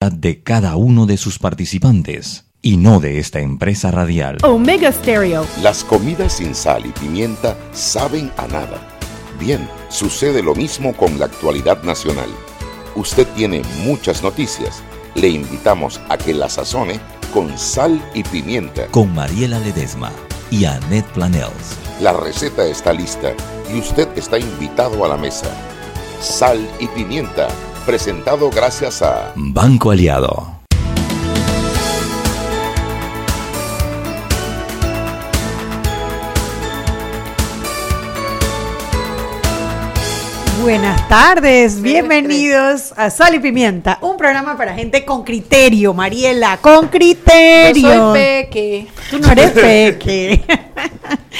de cada uno de sus participantes y no de esta empresa radial. Omega Stereo. Las comidas sin sal y pimienta saben a nada. Bien, sucede lo mismo con la actualidad nacional. Usted tiene muchas noticias. Le invitamos a que la sazone con sal y pimienta. Con Mariela Ledesma y Annette Planels. La receta está lista y usted está invitado a la mesa. Sal y pimienta, presentado gracias a Banco Aliado. Buenas tardes, bienvenidos a Sal y Pimienta, un programa para gente con criterio, Mariela, con criterio. Yo soy Peque. Tú no eres Peque.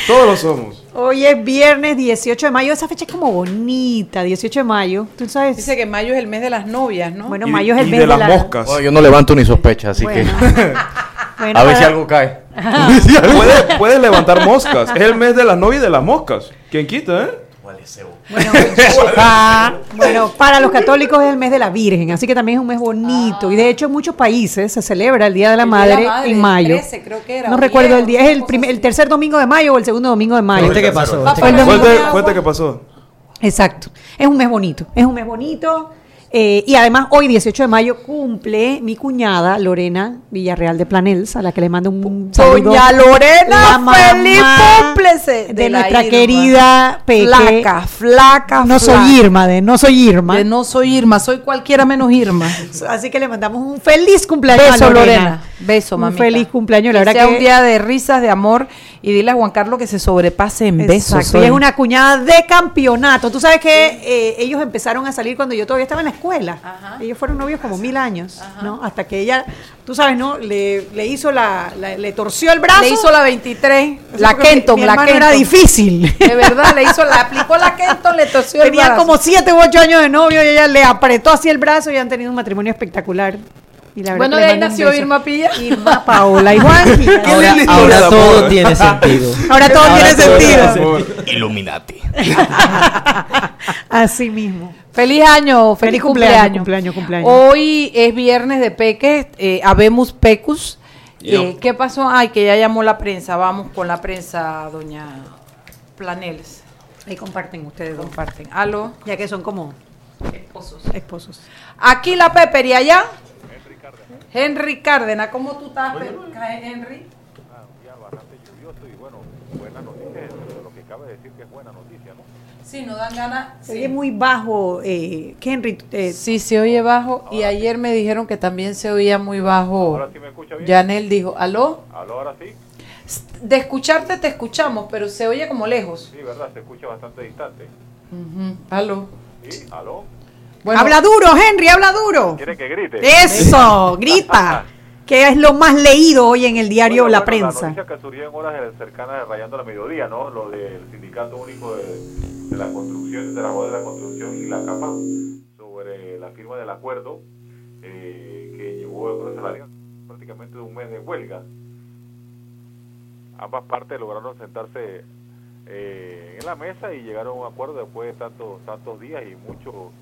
Todos lo somos. Hoy es viernes 18 de mayo, esa fecha es como bonita, 18 de mayo, tú sabes. Dice que mayo es el mes de las novias, ¿no? Bueno, Y- mayo es el y mes de las la- moscas. Bueno, yo no levanto ni sospecha, así Bueno. que Bueno, a ver si algo cae. Puedes puede levantar moscas. Es el mes de las novias y de las moscas. ¿Quién quita, eh? Bueno, ah, bueno, para los católicos es el mes de la Virgen, así que también es un mes bonito. Y de hecho en muchos países se celebra el Día de la Madre, de la Madre, en mayo. 13 creo que era, no recuerdo 10, el día, es el, primer, el tercer domingo de mayo o el segundo domingo de mayo. ¿Viste qué pasó? Cuente, cuente qué pasó. Exacto. Es un mes bonito. Es un mes bonito. Eh, y además, hoy, 18 de mayo, cumple mi cuñada Lorena Villarreal de Planels, a la que le mando un saludo. Doña Lorena, feliz cúmplese. de, nuestra Irma. querida Peque. Flaca, flaca, No flaca. soy Irma, de no soy Irma. De no soy Irma, soy cualquiera menos Irma. Así que le mandamos un feliz cumpleaños Beso, a Lorena. Lorena. Beso, Un mamita. feliz cumpleaños. La que sea que un día de risas, de amor. Y dile a Juan Carlos que se sobrepase en besos. Exacto, hoy. ella es una cuñada de campeonato. Tú sabes que eh, ellos empezaron a salir cuando yo todavía estaba en la escuela. Ajá. Ellos fueron novios como mil años, ¿no? Hasta que ella, tú sabes, ¿no? Le, le hizo la, la- le torció el brazo. Le hizo la 23, Así la mi- Kenton, mi la Kenton. era difícil. De verdad, le hizo, la aplicó la Kenton, le torció el brazo. como siete u ocho años de novio y ella le apretó así el brazo y han tenido un matrimonio espectacular. Y la verdad Bueno, de ahí nació. Irma Pilla. Irma, Paola y Juanji. Ahora, todo tiene sentido. Ahora todo Ahora tiene todo sentido. Illuminati. Así mismo. Feliz año, feliz, Feliz cumpleaños. cumpleaños, cumpleaños, cumpleaños. Hoy es viernes de peques, eh, habemos pecus. Eh, ¿Qué pasó? Ay, que ya llamó la prensa. Vamos con la prensa, doña Planeles. Ahí comparten ustedes. Comparten. Aló, Ya que son como esposos. esposos. Aquí la Pepper y allá. Henry Cárdenas, ¿cómo tú estás, Henry? Sí, nos dan ganas. Se oye muy bajo, eh, Henry. eh, Sí, se oye bajo. Y ayer me dijeron que también se oía muy bajo. Yanel dijo, ¿aló? Aló, ahora sí. De escucharte te escuchamos, pero se oye como lejos. Sí, ¿verdad? Se escucha bastante distante. Ujú, Aló. ¿Sí? ¿Aló? Bueno, habla duro, Henry, habla duro. ¿Quiere que grite? Eso, grita. que es lo más leído hoy en el diario Bueno, La bueno, La Prensa. noticia que surgió en horas cercanas de Rayando la Mediodía, ¿no? Lo del Sindicato Único de, de la Construcción, de la Voz de la Construcción y la CAPA, sobre la firma del acuerdo eh, que llevó a salario prácticamente de un mes de huelga. Ambas partes lograron sentarse eh, en la mesa y llegaron a un acuerdo después de tantos, tantos días y mucho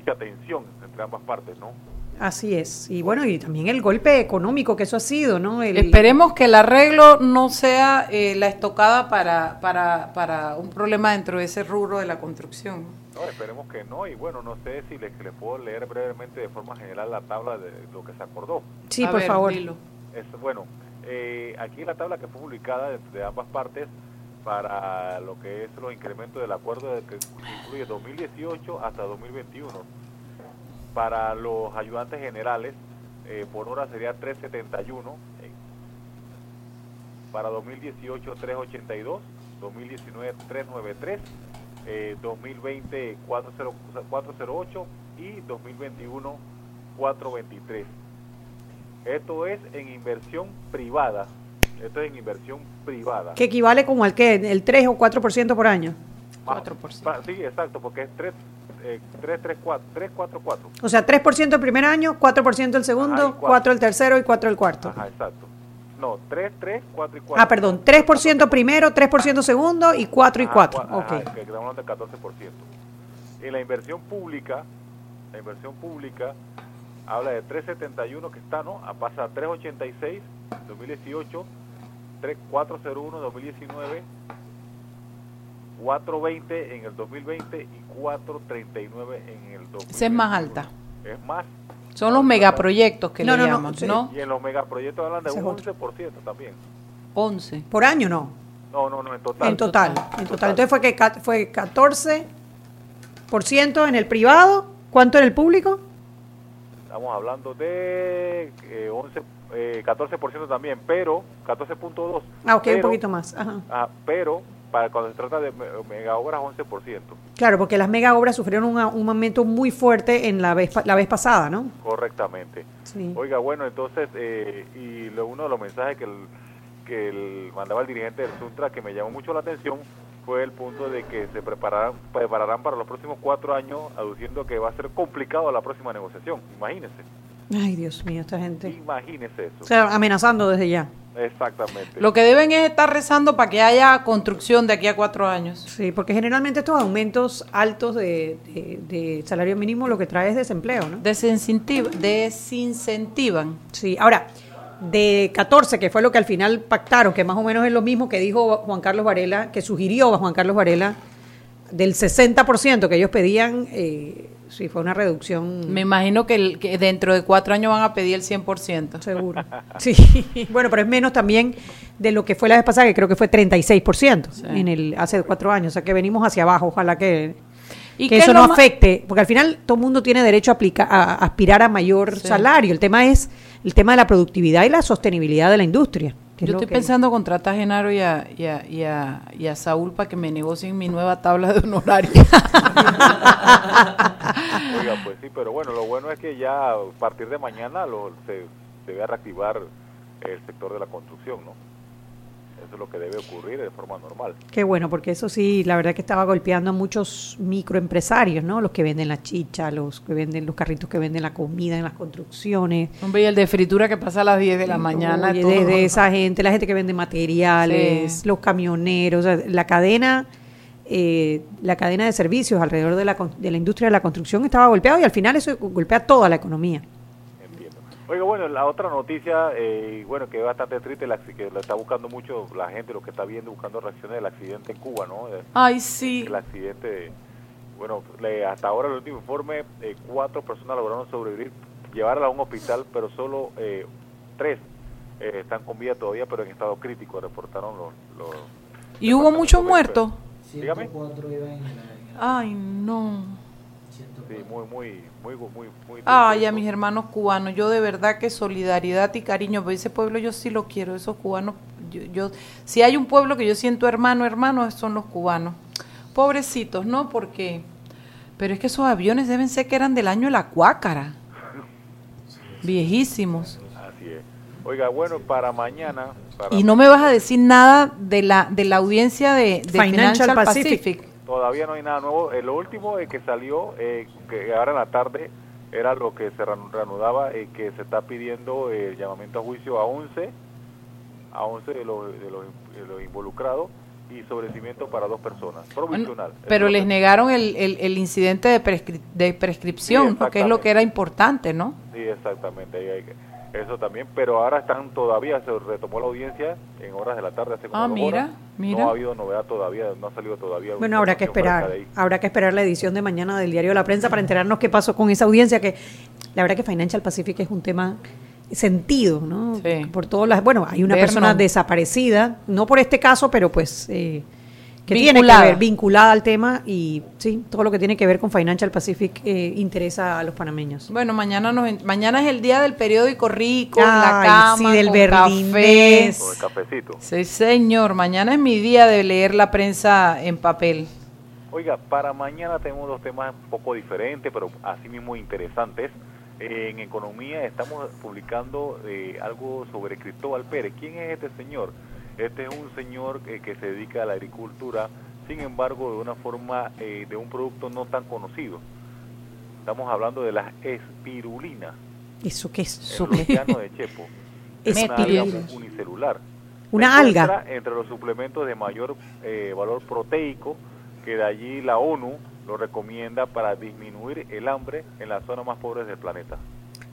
mucha tensión entre ambas partes, ¿no? Así es. Y bueno, y también el golpe económico que eso ha sido, ¿no? El- esperemos que el arreglo no sea eh, la estocada para, para, para un problema dentro de ese rubro de la construcción. No, esperemos que no, y bueno, no sé si les, les puedo leer brevemente de forma general la tabla de lo que se acordó. Sí, A por ver, favor. dilo. Es, bueno, eh, aquí la tabla que fue publicada de, de ambas partes para lo que es los incrementos del acuerdo que incluye 2018 hasta 2021. Para los ayudantes generales, eh, por hora sería 371. eh, para 2018, 382. 2019, 393. eh, 2020, 40 408. Y 2021, 423. Esto es en inversión privada. Esto es en inversión privada. Que equivale como al que, el 3 o 4% por año. Pa- pa- Sí, exacto, porque es 3, eh, 3, 3, 4, 3, 4, 4. O sea, 3% el primer año, 4% el segundo, Ajá, y cuatro. 4 el tercero y 4 el cuarto. Ajá, exacto. No, 3, 3, 4 y 4. Ah, perdón, 3% primero, 3% segundo y 4 y 4. Ajá, Ok. que estamos hablando del 14%. En la inversión pública, la inversión pública habla de 371 que está, ¿no? A pasa a 386 2018, 3401 2019, 420 en el 2020 y 439 en el 2021. Esa es más alta. Es más. Son los megaproyectos que No, le no, no, llaman, sí. ¿no? Y en los megaproyectos hablan de un otro. 11% también. 11. Por año no. No, no, no, en total. En total, total. en total. Entonces fue que fue 14% en el privado, ¿cuánto en el público? Estamos hablando de eh, 11, eh, 14% también, pero 14.2. Ah, ok, un pero- poquito más. Ajá. Ah, pero para cuando se trata de me- mega obras, 11%. Claro, porque las mega obras sufrieron una- un momento muy fuerte en la vez, la vez pasada, ¿no? Correctamente. Sí. Oiga, bueno, entonces, eh, y lo, uno de los mensajes que, el, que el- mandaba el dirigente del Suntra que me llamó mucho la atención fue el punto de que se prepararán, prepararán para los próximos cuatro años, aduciendo que va a ser complicado la próxima negociación. Imagínese, Ay, Dios mío, esta gente. imagínese eso. O sea, amenazando desde ya. Exactamente. Lo que deben es estar rezando para que haya construcción de aquí a cuatro años. Sí, porque generalmente estos aumentos altos de, de- de salario mínimo lo que trae es desempleo, ¿no? Desincentiva- desincentivan. Sí, ahora, de 14, que fue lo que al final pactaron, que más o menos es lo mismo que dijo Juan Carlos Varela, que sugirió Juan Carlos Varela, del 60% que ellos pedían, eh, sí, fue una reducción Me imagino que, el- que dentro de cuatro años van a pedir el 100%. seguro. Sí, bueno, pero es menos también de lo que fue la vez pasada, que creo que fue 36% Sí. en el hace cuatro años, o sea que venimos hacia abajo, ojalá que, ¿Y que qué eso no afecte, porque al final todo el mundo tiene derecho a, aplica- a aspirar a mayor Sí. salario, el tema es el tema de la productividad y la sostenibilidad de la industria. Es Yo estoy que- pensando contratar a Genaro y a, y, a, y, a, y a Saúl para que me negocien mi nueva tabla de honorarios. Oiga, pues sí, pero bueno, lo bueno es que ya a partir de mañana lo, se, se va a reactivar el sector de la construcción, ¿no? Eso es lo que debe ocurrir de forma normal. Qué bueno, porque eso sí, la verdad que estaba golpeando a muchos microempresarios, ¿no? Los que venden la chicha, los que venden los carritos que venden la comida en las construcciones. Hombre, y el de fritura que pasa a las 10 de la mañana. Oye, todo. desde esa gente, la gente que vende materiales, Sí. los camioneros, o sea, la cadena, eh, la cadena de servicios alrededor de la, con- de la industria de la construcción estaba golpeada y al final eso golpea toda la economía. Oiga, bueno, la otra noticia, eh, bueno, que es bastante triste, la, que lo está buscando mucho la gente, lo que está viendo, buscando reacciones del accidente en Cuba, ¿no? Eh, Ay, sí. El accidente, bueno, le- hasta ahora el último informe, eh, cuatro personas lograron sobrevivir, llevarla a un hospital, pero solo eh, tres eh, están con vida todavía, pero en estado crítico, reportaron los... los ¿Y hubo muchos muertos? Dígame. 104 iban en el Ay, no. Sí, muy, muy, muy, muy, muy... Ay, a mis hermanos cubanos, yo de verdad que solidaridad y cariño, pero ese pueblo yo sí lo quiero, esos cubanos, yo, yo, si hay un pueblo que yo siento hermano, hermano, son los cubanos. Pobrecitos, ¿no? Porque, pero es que esos aviones deben ser que eran del año de la cuácara, viejísimos. Así es. Oiga, bueno, para mañana... para Y no me vas a decir nada de la, de la audiencia de, de Financial Financial, Pacific. Pacific. Todavía no hay nada nuevo. Eh, lo último eh, que salió, eh, que ahora en la tarde, era lo que se reanu- reanudaba, eh, que se está pidiendo eh, el llamamiento a juicio a 11, a 11 de los, de los, de los involucrados y sobrecimiento para dos personas, Bueno, provisional. pero les negaron el, el, el incidente de, prescri- de prescripción, Sí, ¿no? que es lo que era importante, ¿no? Sí, exactamente. ahí hay que- eso también, pero ahora están todavía, se retomó la audiencia en horas de la tarde, hace como Ah, mira, horas. mira. No ha habido novedad todavía, no ha salido todavía. Bueno, habrá que esperar, habrá que esperar la edición de mañana del diario de la prensa para enterarnos qué pasó con esa audiencia que la verdad que Financial Pacific es un tema sentido, ¿no? Sí. Por todas las, bueno, hay una Vernon. persona desaparecida, no por este caso, pero pues eh, que Vinculada. tiene que ver vinculada al tema y sí, todo lo que tiene que ver con Financial Pacific eh, interesa a los panameños. Bueno, mañana nos, mañana es el día del periódico rico, en la Ay, cama, sí, del con berlinés. Con el cafecito. Sí, señor, mañana es mi día de leer la prensa en papel. Oiga, para mañana tenemos dos temas un poco diferentes, pero así mismo interesantes. Eh, en economía estamos publicando eh, algo sobre Cristóbal Pérez. ¿Quién es este señor? Este es un señor que, que se dedica a la agricultura, sin embargo, de una forma, eh, de un producto no tan conocido. Estamos hablando de las espirulinas, ¿Eso qué es? llanos de Chepo. Es una alga unicelular. Una alga. entre los suplementos de mayor eh, valor proteico, que de allí la ONU lo recomienda para disminuir el hambre en las zonas más pobres del planeta.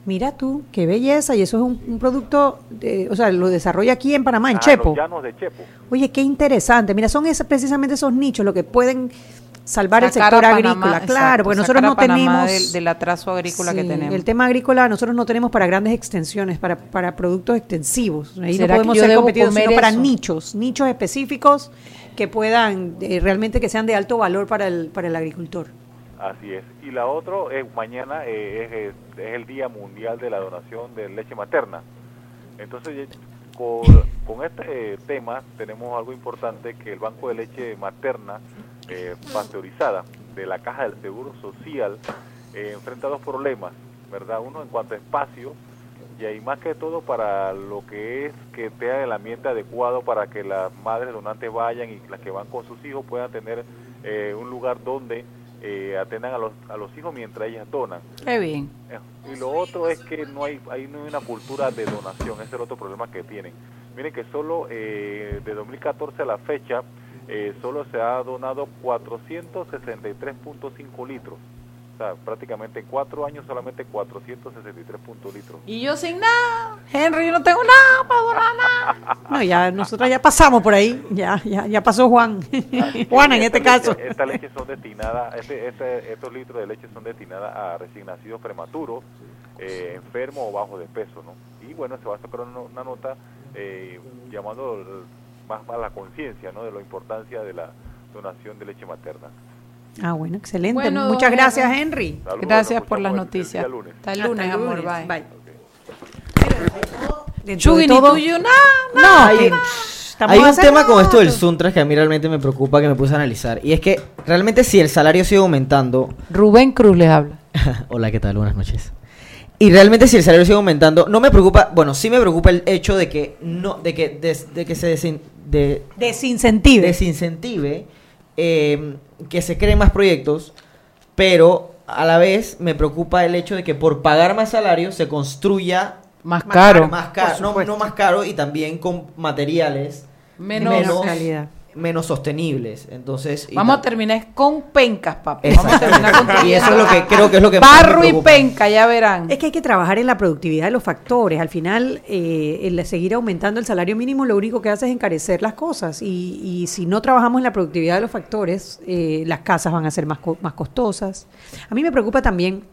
Mira tú, qué belleza, y eso es un, un producto, de- o sea, lo desarrolla aquí en Panamá, en Ah, Chepo. los llanos de Chepo. Oye, qué interesante. Mira, son esos, precisamente esos nichos lo que pueden salvar el sector Panamá, agrícola. exacto, claro, porque nosotros no tenemos... del, del atraso agrícola que tenemos. El tema agrícola nosotros no tenemos para grandes extensiones, para, para productos extensivos. Ahí no ¿Será que podemos ser sino para nichos, nichos específicos que puedan, eh, realmente que sean de alto valor para el, para el agricultor. Así es. Y la otra es mañana eh, es, es- el Día Mundial de la Donación de Leche Materna. Entonces, eh, con, con este eh, tema tenemos algo importante que el Banco de Leche Materna eh, pasteurizada de la Caja del Seguro Social eh, enfrenta dos problemas, ¿verdad? Uno en cuanto a espacio y ahí más que todo para lo que es que tengan el ambiente adecuado para que las madres donantes vayan y las que van con sus hijos puedan tener eh, un lugar donde eh, atendan a los, a los hijos mientras ellas donan. Qué bien. Eh, Y lo otro es que no hay, ahí no hay una cultura de donación, ese es el otro problema que tienen. Miren que solo eh, de 2014 a la fecha, eh, solo se ha donado 463.5 litros. O sea, prácticamente en cuatro años solamente 463 puntos litros. Y yo sin nada. Henry, yo no tengo nada para donar nada. No, ya nosotros ya pasamos por ahí, ya, ya, ya pasó Juan. Juana en este Esta caso. leche- Estas leches son destinadas, este, este- estos litros de leche son destinadas a recién nacidos prematuros, eh, enfermos o bajos de peso, ¿no? Y bueno, se va a sacar una, una nota eh, llamando más a la conciencia, ¿no? De la importancia de la donación de leche materna. Ah, bueno, excelente. Bueno, Muchas don gracias, Henry. Henry. Saludos, Gracias por las el- noticias. lunes. Hasta el lunes, Hasta el amor. lunes. Bye. De Chugi, ni tuyo nada. No, Hay- un tema con esto del. Suntras que a mí realmente me preocupa, que me puse a analizar. Y es que realmente si el salario sigue aumentando... Rubén Cruz les habla. Hola, ¿qué tal? Buenas noches. Y realmente si el salario sigue aumentando, no me preocupa, bueno, sí me preocupa el hecho de que no, de que, des- de, que se desin- de, Desincentive. desincentive eh, que se creen más proyectos, pero a la vez me preocupa el hecho de que por pagar más salario se construya Más Más caro. más caro, no, más caro y también con materiales Menos- Menos calidad. Menos sostenibles. Entonces, y Vamos a terminar con pencas, papi. Vamos a terminar con Y eso es lo que creo que es lo que más me Barro y penca, ya verán. Es que hay que trabajar en la productividad de los factores. Al final, eh, el seguir aumentando el salario mínimo lo único que hace es encarecer las cosas. Y, y si no trabajamos en la productividad de los factores, eh, las casas van a ser más, co- más costosas. A mí me preocupa también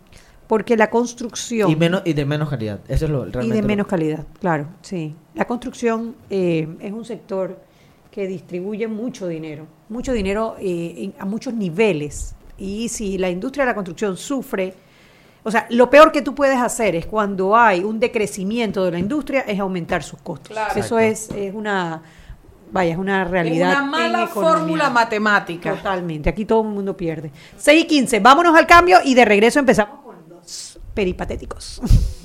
porque la construcción... y menos y de menos calidad. Eso es lo y realmente de lo- menos calidad, claro, sí. La construcción eh, es un sector que distribuye mucho dinero, mucho dinero eh, a muchos niveles. Y si la industria de la construcción sufre, o sea, lo peor que tú puedes hacer es cuando hay un decrecimiento de la industria es aumentar sus costos. Claro. Eso es, es una, vaya, es una realidad. Es una mala fórmula matemática. Totalmente, aquí todo el mundo pierde. 6 y 15, vámonos al cambio y de regreso empezamos con los peripatéticos.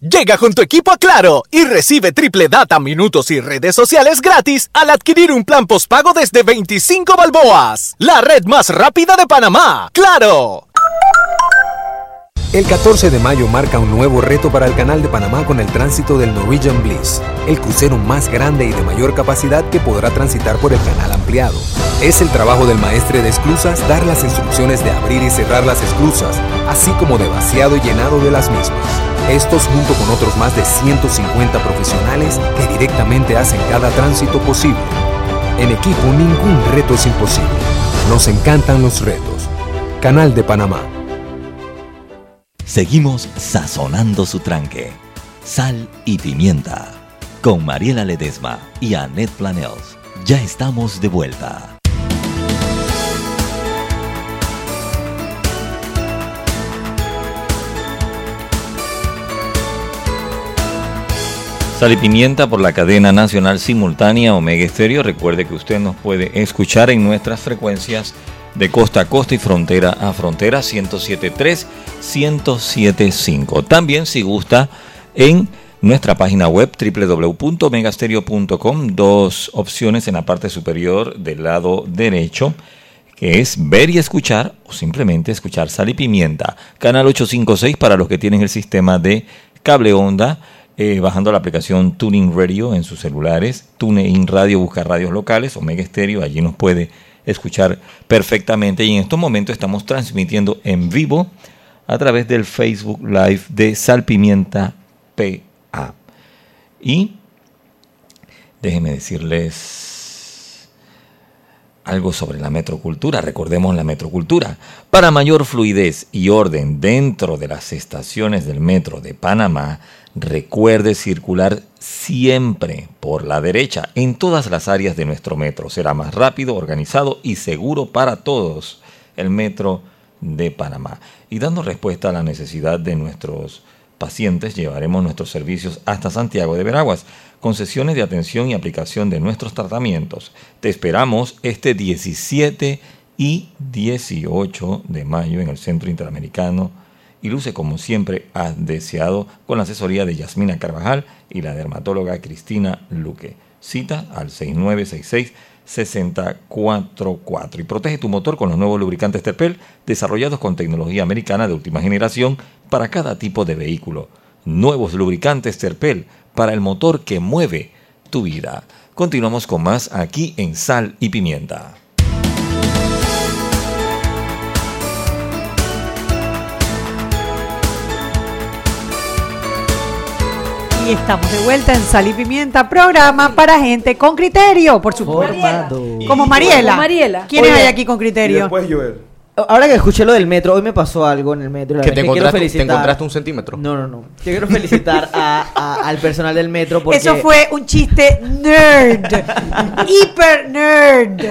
Llega con tu equipo a Claro y recibe triple data, minutos y redes sociales gratis al adquirir un plan postpago desde 25 balboas. La red más rápida de Panamá. ¡Claro! El 14 de mayo marca un nuevo reto para el Canal de Panamá con el tránsito del Norwegian Bliss, el crucero más grande y de mayor capacidad que podrá transitar por el canal ampliado. Es el trabajo del maestre de esclusas dar las instrucciones de abrir y cerrar las esclusas, así como de vaciado y llenado de las mismas. Estos junto con otros más de 150 profesionales que directamente hacen cada tránsito posible. En equipo ningún reto es imposible. Nos encantan los retos. Canal de Panamá. Seguimos sazonando su tranque. Sal y pimienta. Con Mariela Ledesma y Annette Planels. Ya estamos de vuelta. Sal y Pimienta por la cadena nacional simultánea Omega Estéreo. Recuerde que usted nos puede escuchar en nuestras frecuencias de costa a costa y frontera a frontera 107.3, 107.5. También si gusta en nuestra página web www.megastereo.com, dos opciones en la parte superior del lado derecho que es ver y escuchar o simplemente escuchar Sal y Pimienta. Canal 856 para los que tienen el sistema de cable onda eh, bajando la aplicación Tuning Radio en sus celulares, TuneIn Radio, busca radios locales, Omega Stereo, allí nos puede escuchar perfectamente. Y en estos momentos estamos transmitiendo en vivo a través del Facebook Live de Salpimienta PA. Y déjenme decirles algo sobre la metrocultura. Recordemos la metrocultura. Para mayor fluidez y orden dentro de las estaciones del metro de Panamá, recuerde circular siempre por la derecha en todas las áreas de nuestro metro. Será más rápido, organizado y seguro para todos el metro de Panamá. Y dando respuesta a la necesidad de nuestros pacientes, llevaremos nuestros servicios hasta Santiago de Veraguas con sesiones de atención y aplicación de nuestros tratamientos. Te esperamos este 17 y 18 de mayo en el Centro Interamericano y luce como siempre has deseado con la asesoría de Yasmina Carvajal y la dermatóloga Cristina Luque. Cita al 6966 644 y protege tu motor con los nuevos lubricantes Terpel desarrollados con tecnología americana de última generación para cada tipo de vehículo. Nuevos lubricantes Terpel para el motor que mueve tu vida. Continuamos con más aquí en Sal y Pimienta. Y estamos de vuelta en Sal y Pimienta, programa para gente con criterio, por supuesto. Formado. Como Mariela. Como Mariela. ¿Quiénes Oye, hay aquí con Y criterio? después Joel. Ahora que escuché lo del metro, hoy me pasó algo en el metro. La Que te encontraste, te felicitar- encontraste un centímetro. No, no, no. Yo quiero felicitar a- a- al personal del metro porque... Eso fue un chiste nerd. hiper nerd.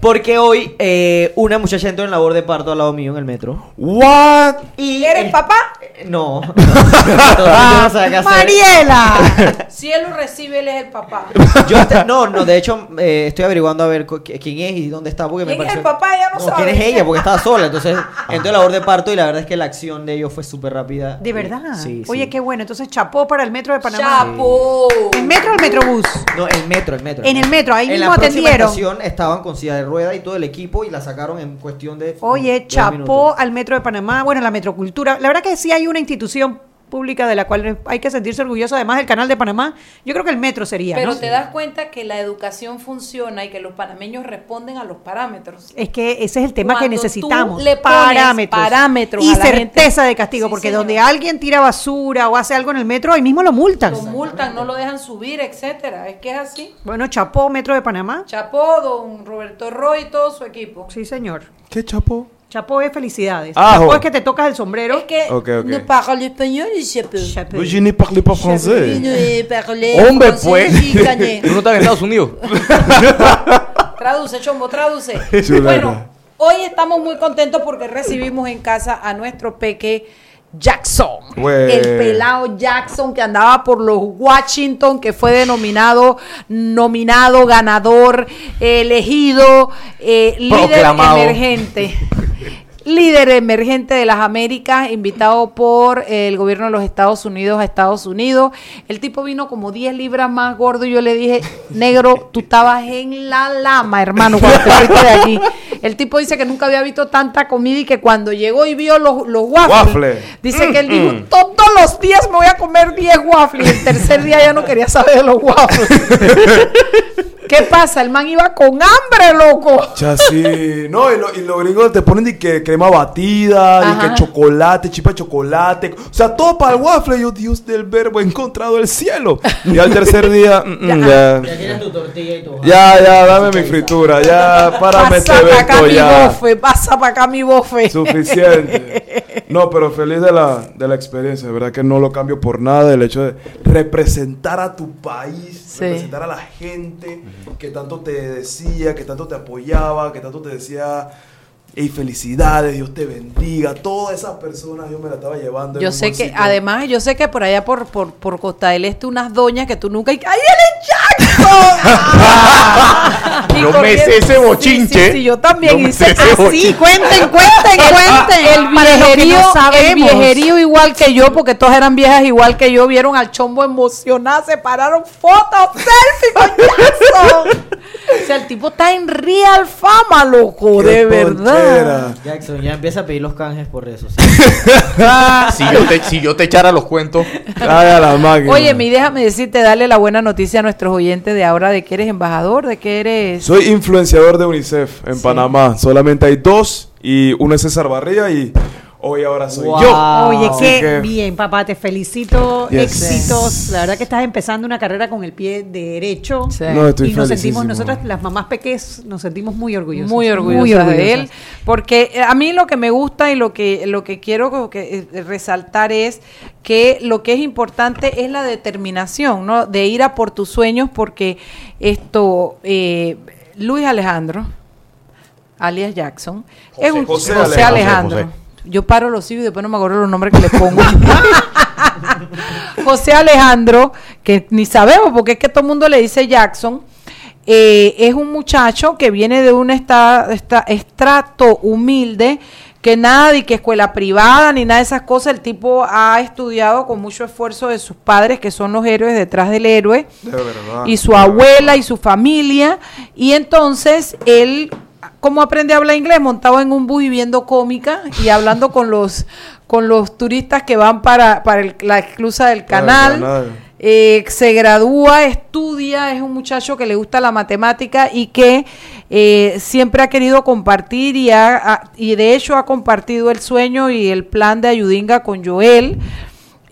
Porque hoy eh, una muchacha entró en labor de parto al lado mío en el metro. What? Y ¿Eres el- papá? Eh, No. no. Todavía no sabe qué hacer. Mariela. Si él lo recibe, él es el papá. Yo no, no, de hecho eh, estoy averiguando a ver cu- qui- quién es y dónde está porque me ¿Quién es pareció... el papá? Ella no sabe. quién es ella porque estaba sola, entonces entró en labor de parto y la verdad es que la acción de ellos fue súper rápida. De verdad. Sí, Oye, sí. qué bueno. Entonces, chapó para el metro de Panamá. Chapo. ¿El metro o el metrobús? No, el metro, el metro. En el metro, ahí en mismo la próxima atendieron. estación estaban con silla de rueda y todo el equipo y la sacaron en cuestión de Oye, chapó al metro de Panamá. Bueno, la metrocultura. La verdad que sí hay una institución pública de la cual hay que sentirse orgulloso, además del canal de Panamá. Yo creo que el metro sería. Pero ¿no? te das cuenta que la educación funciona y que los panameños responden a los parámetros. Es que ese es el tema que Cuando necesitamos. le pones parámetros. parámetros y a la certeza gente. de castigo, Sí, porque señor. donde alguien tira basura o hace algo en el metro, ahí mismo lo multan. Lo multan, no lo dejan subir, etcétera. Es que es así. Bueno, chapó Metro de Panamá. Chapó, don Roberto Roy y todo su equipo. Sí, señor. ¿Qué chapo? Es felicidades. Ah, chapó jo. es que te tocas el sombrero. Es que Ok, ok. no parle español y chapeau. Chapó. Je ne parle pas français. no eh, parle Hombre, pues. Tú no estás en Estados Unidos. Traduce, Chombo, traduce. Bueno, hoy estamos muy contentos porque recibimos en casa a nuestro peque Jackson. El pelado Jackson que andaba por los Washington, que fue denominado, nominado, ganador, elegido, eh, líder emergente. Líder emergente de las Américas, invitado por el gobierno de los Estados Unidos a Estados Unidos. El tipo vino como 10 libras más gordo y yo le dije, negro, tú estabas en la lama, hermano, cuando te fuiste de aquí. El tipo dice que nunca había visto tanta comida y que cuando llegó y vio los, los waffles, Waffle. dice que él dijo, todos los días me voy a comer 10 waffles. Y el tercer día ya no quería saber de los waffles. ¿Qué pasa? El man iba con hambre, loco. Chasí. No, y, lo- y los gringos te ponen de que crema batida, de Ajá. que chocolate, chipa de chocolate. O sea, todo para el waffle. Yo, Dios del verbo, he encontrado el cielo. Y al tercer día, mm, mm, ya. Ya tienes tu tortilla y todo. Ya, ya, dame mi fritura. Ya, párame este Pasa para acá evento mi ya. bofe, pasa para acá mi bofe. Suficiente. No, pero feliz de la, de la experiencia. De verdad que no lo cambio por nada. El hecho de representar a tu país, Sí. representar a la gente que tanto te decía, que tanto te apoyaba, que tanto te decía, Y felicidades, Dios te bendiga. Todas esas personas yo me las estaba llevando. Yo sé que, además, yo sé que por allá por, por, por Costa del Este, unas doñas que tú nunca. ¡Ay, él es Yo me sé ese bochinche. Sí, sí, yo también. Yo hice ese así. bochinche. cuenten, cuenten, cuenten. El Para los que viejerío, no el viejerío igual que yo, porque todas eran viejas igual que yo, vieron al chombo emocionado, se pararon fotos, selfie o sea, el tipo está en real fama, loco, Qué de verdad. Jackson ya empieza a pedir los canjes por redes sociales. Si yo te, si yo te echara los cuentos. Ay, a la máquina. Oye, mi déjame decirte, dale la buena noticia a nuestros oyentes de ahora de que eres embajador, de que eres... Soy influenciador de UNICEF en Panamá. Solamente hay dos y uno es César Barría y hoy ahora soy Wow. yo. Oye, Así qué que- bien, papá, te felicito. Yes. Éxitos. La verdad que estás empezando una carrera con el pie derecho. Sí. No, estoy y nos sentimos, nosotras, las mamás peques, nos sentimos muy orgullosas. muy orgullosa Muy de orgullosas. él porque eh, a mí lo que me gusta y lo que lo que quiero que, eh, resaltar es que lo que es importante es la determinación no de ir a por tus sueños porque esto eh, Luis Alejandro alias Jackson es un José José, Alejandro. Alejandro José. Yo paro los hijos y después no me acuerdo los nombres que le pongo. José Alejandro, que ni sabemos porque es que todo el mundo le dice Jackson, eh, es un muchacho que viene de un esta- esta- estrato humilde, que nada y que escuela privada ni nada de esas cosas, el tipo ha estudiado con mucho esfuerzo de sus padres, que son los héroes detrás del héroe, De verdad. y su abuela y su familia, y entonces él, ¿cómo aprende a hablar inglés? Montado en un bus y viendo cómica y hablando con los con los turistas que van para, para el- la esclusa del canal. Eh, se gradúa, estudia, es un muchacho que le gusta la matemática y que eh, siempre ha querido compartir y, ha, ha- y de hecho ha compartido el sueño y el plan de Ayudinga con Joel.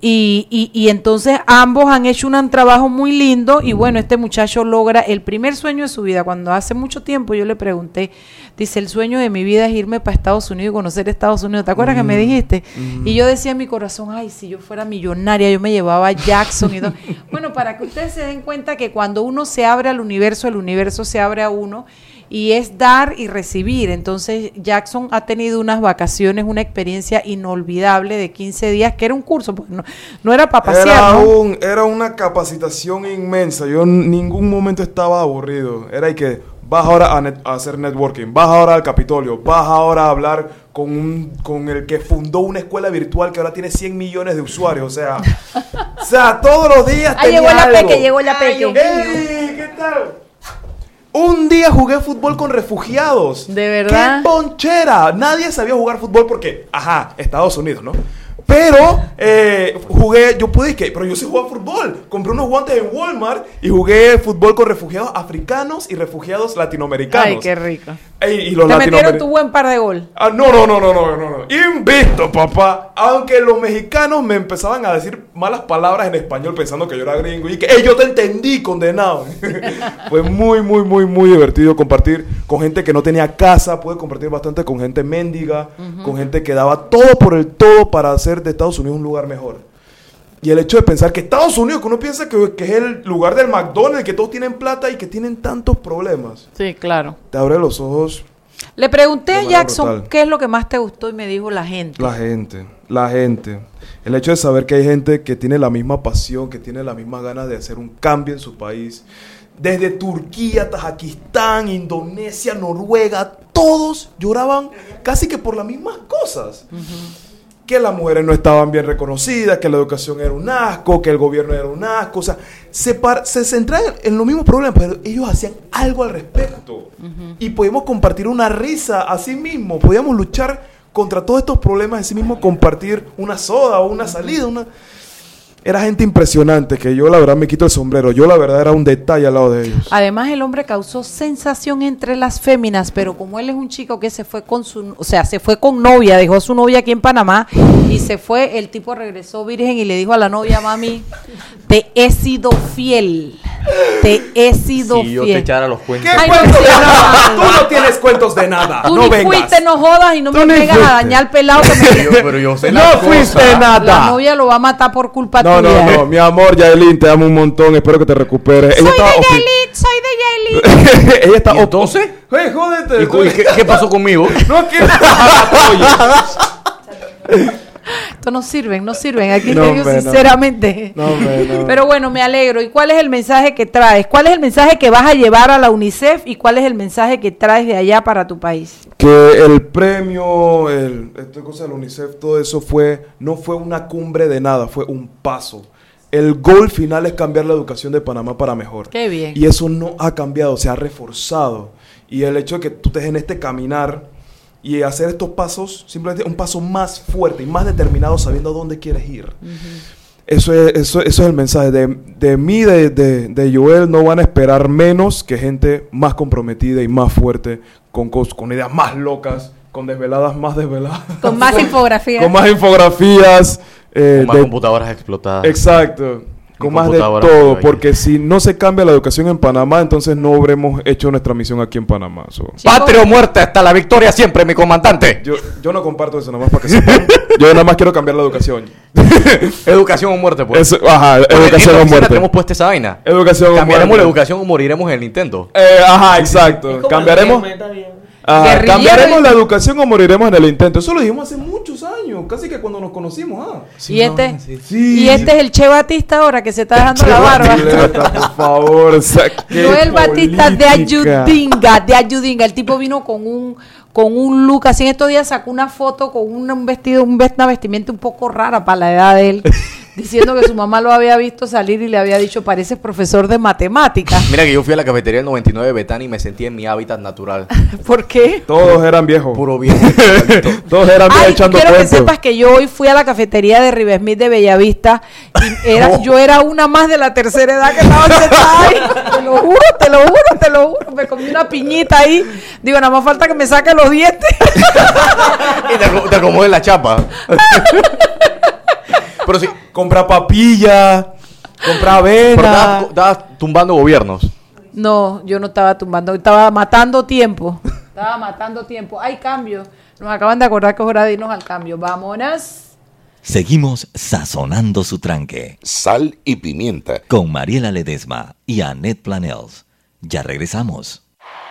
Y, y, y entonces ambos han hecho un trabajo muy lindo y bueno, este muchacho logra el primer sueño de su vida. Cuando hace mucho tiempo yo le pregunté, dice, el sueño de mi vida es irme para Estados Unidos y conocer Estados Unidos. ¿Te acuerdas que me dijiste? Y yo decía en mi corazón, ay, si yo fuera millonaria, yo me llevaba a Jackson y todo. bueno, para que ustedes se den cuenta que cuando uno se abre al universo, el universo se abre a uno y es dar y recibir. Entonces Jackson ha tenido unas vacaciones, una experiencia inolvidable de 15 días, que era un curso, porque no, no era para pasear, Era, ¿no? un- era una capacitación inmensa. Yo en ningún momento estaba aburrido. Era y que vas ahora a, net- a hacer networking, vas ahora al Capitolio, vas ahora a hablar con, un- con el que fundó una escuela virtual que ahora tiene 100 millones de usuarios. O sea, o sea todos los días. Ah, tenía llegó la algo. peque, llegó la peque. ¡Ey! ¿Qué tal? Un día jugué fútbol con refugiados. ¿De verdad? ¡Qué ponchera! Nadie sabía jugar fútbol porque, ajá, Estados Unidos, ¿no? Pero eh, jugué, yo pude que, pero yo sí jugaba fútbol. Compré unos guantes en Walmart y jugué fútbol con refugiados africanos y refugiados latinoamericanos. Ay, qué rico. Ey, y los Te metieron tu buen par de gol. Ah, no, no, no, no, no, no, no. Invicto, papá. Aunque los mexicanos me empezaban a decir malas palabras en español pensando que yo era gringo y que, ¡Ey, yo te entendí, condenado! Fue muy, muy, muy, muy divertido compartir con gente que no tenía casa. Pude compartir bastante con gente mendiga, con gente que daba todo por el todo para hacer de Estados Unidos un lugar mejor. Y el hecho de pensar que Estados Unidos, que uno piensa que, que es el lugar del McDonald's, que todos tienen plata y que tienen tantos problemas, Sí, claro. te abre los ojos Le pregunté a Jackson brutal. qué es lo que más te gustó y me dijo la gente. La gente, la gente. El hecho de saber que hay gente que tiene la misma pasión, que tiene las mismas ganas de hacer un cambio en su país. Desde Turquía, Tajikistán, Indonesia, Noruega, todos lloraban casi que por las mismas cosas. Que las mujeres no estaban bien reconocidas, que la educación era un asco, que el gobierno era un asco. O sea, se, par- se centraban en los mismos problemas, pero ellos hacían algo al respecto. Y podíamos compartir una risa a sí mismo. Podíamos luchar contra todos estos problemas a sí mismo, compartir una soda o una salida. Una... Era gente impresionante que yo la verdad me quito el sombrero. Yo la verdad era un detalle al lado de ellos. Además, el hombre causó sensación entre las féminas, pero como él es un chico que se fue con su, o sea, se fue con novia, dejó a su novia aquí en Panamá y se fue, el tipo regresó virgen y le dijo a la novia, mami, te he sido fiel. Te he sido Si yo te fiel. echara los cuentos. ¿Qué Ay, cuentos no, de nada? Tú no tienes cuentos de nada. Tú no ni vengas. fuiste, no jodas y no Tú me vengas a dañar el pelado que me Yo- pero yo sé No fuiste cosas. nada. La novia lo va a matar por culpa No, no, tuya. no, mi amor, Yaelin, te amo un montón. Espero que te recuperes. Soy de Yailin, soy de Yailin. Ella está ¿Y entonces? Hey, jódete. ¿Y qué, qué pasó conmigo? No, ¿qué? Esto no sirven, no sirven. Aquí No, te digo sinceramente. No, hombre, no. Pero bueno, me alegro. ¿Y cuál es el mensaje que traes? ¿Cuál es el mensaje que vas a llevar a la UNICEF y cuál es el mensaje que traes de allá para tu país? que el premio, el, esta cosa del UNICEF, todo eso fue, no fue una cumbre de nada, fue un paso. El gol final es cambiar la educación de Panamá para mejor. Qué bien. Y eso no ha cambiado, se ha reforzado. Y el hecho de que tú estés en este caminar y hacer estos pasos, simplemente un paso más fuerte y más determinado sabiendo a dónde quieres ir. Eso es, eso, eso es el mensaje. De, de mí, de, de, de Joel, no van a esperar menos que gente más comprometida y más fuerte, con, con ideas más locas, con desveladas más desveladas. Con más infografía. con más infografías. eh, Con más de- computadoras explotadas. exacto. Con más de todo. que Porque si no se cambia la educación en Panamá, entonces no habremos hecho nuestra misión aquí en Panamá. So, Patria o muerte, hasta la victoria siempre, mi comandante. yo, yo no comparto eso, nada más para que sepan. yo nada más quiero cambiar la educación. Educación o muerte, pues. Eso, ajá, educación o muerte. tenemos puesta esa vaina. Educación o Cambiaremos muerte. la educación o moriremos en el Nintendo. Eh, ajá, exacto. Cambiaremos. Guerrillero cambiaremos y- la educación o moriremos en el intento. Eso lo dijimos hace muchos años, casi que cuando nos conocimos. Ah. y este, Sí. y este es el Che Batista ahora que se está dejando Che la barba. Batista, por favor. Noel Batista de. Ayudinga, de Ayudinga. El tipo vino con un con un look así en estos días sacó una foto con un, un vestido, un vest- una vestimenta un poco rara para la edad de él, diciendo que su mamá lo había visto salir y le había dicho, pareces profesor de matemáticas. Mira que yo fui a la cafetería del 99 de Betani y me sentí en mi hábitat natural. ¿Por qué? Todos eran viejos. Puro bien. Todos eran viejos Ay, echando quiero que cuentos. sepas que yo hoy fui a la cafetería de Rivesmith de Bellavista y era, yo era una más de la tercera edad que estaba sentada ahí. Te lo juro, te lo juro, te lo juro. Me comí una piñita ahí. Digo, nada más falta que me saque los dientes. y te, te acomodé la chapa. Pero sí, Compra papilla, compra pero estabas, avena. estabas tumbando gobiernos. No, yo no estaba tumbando, estaba matando tiempo. Estaba matando tiempo. Hay cambio. Nos acaban de acordar que es hora de irnos al cambio. Vámonos. Seguimos sazonando su tranque Sal y pimienta. con Mariela Ledesma y Annette Planels. Ya regresamos.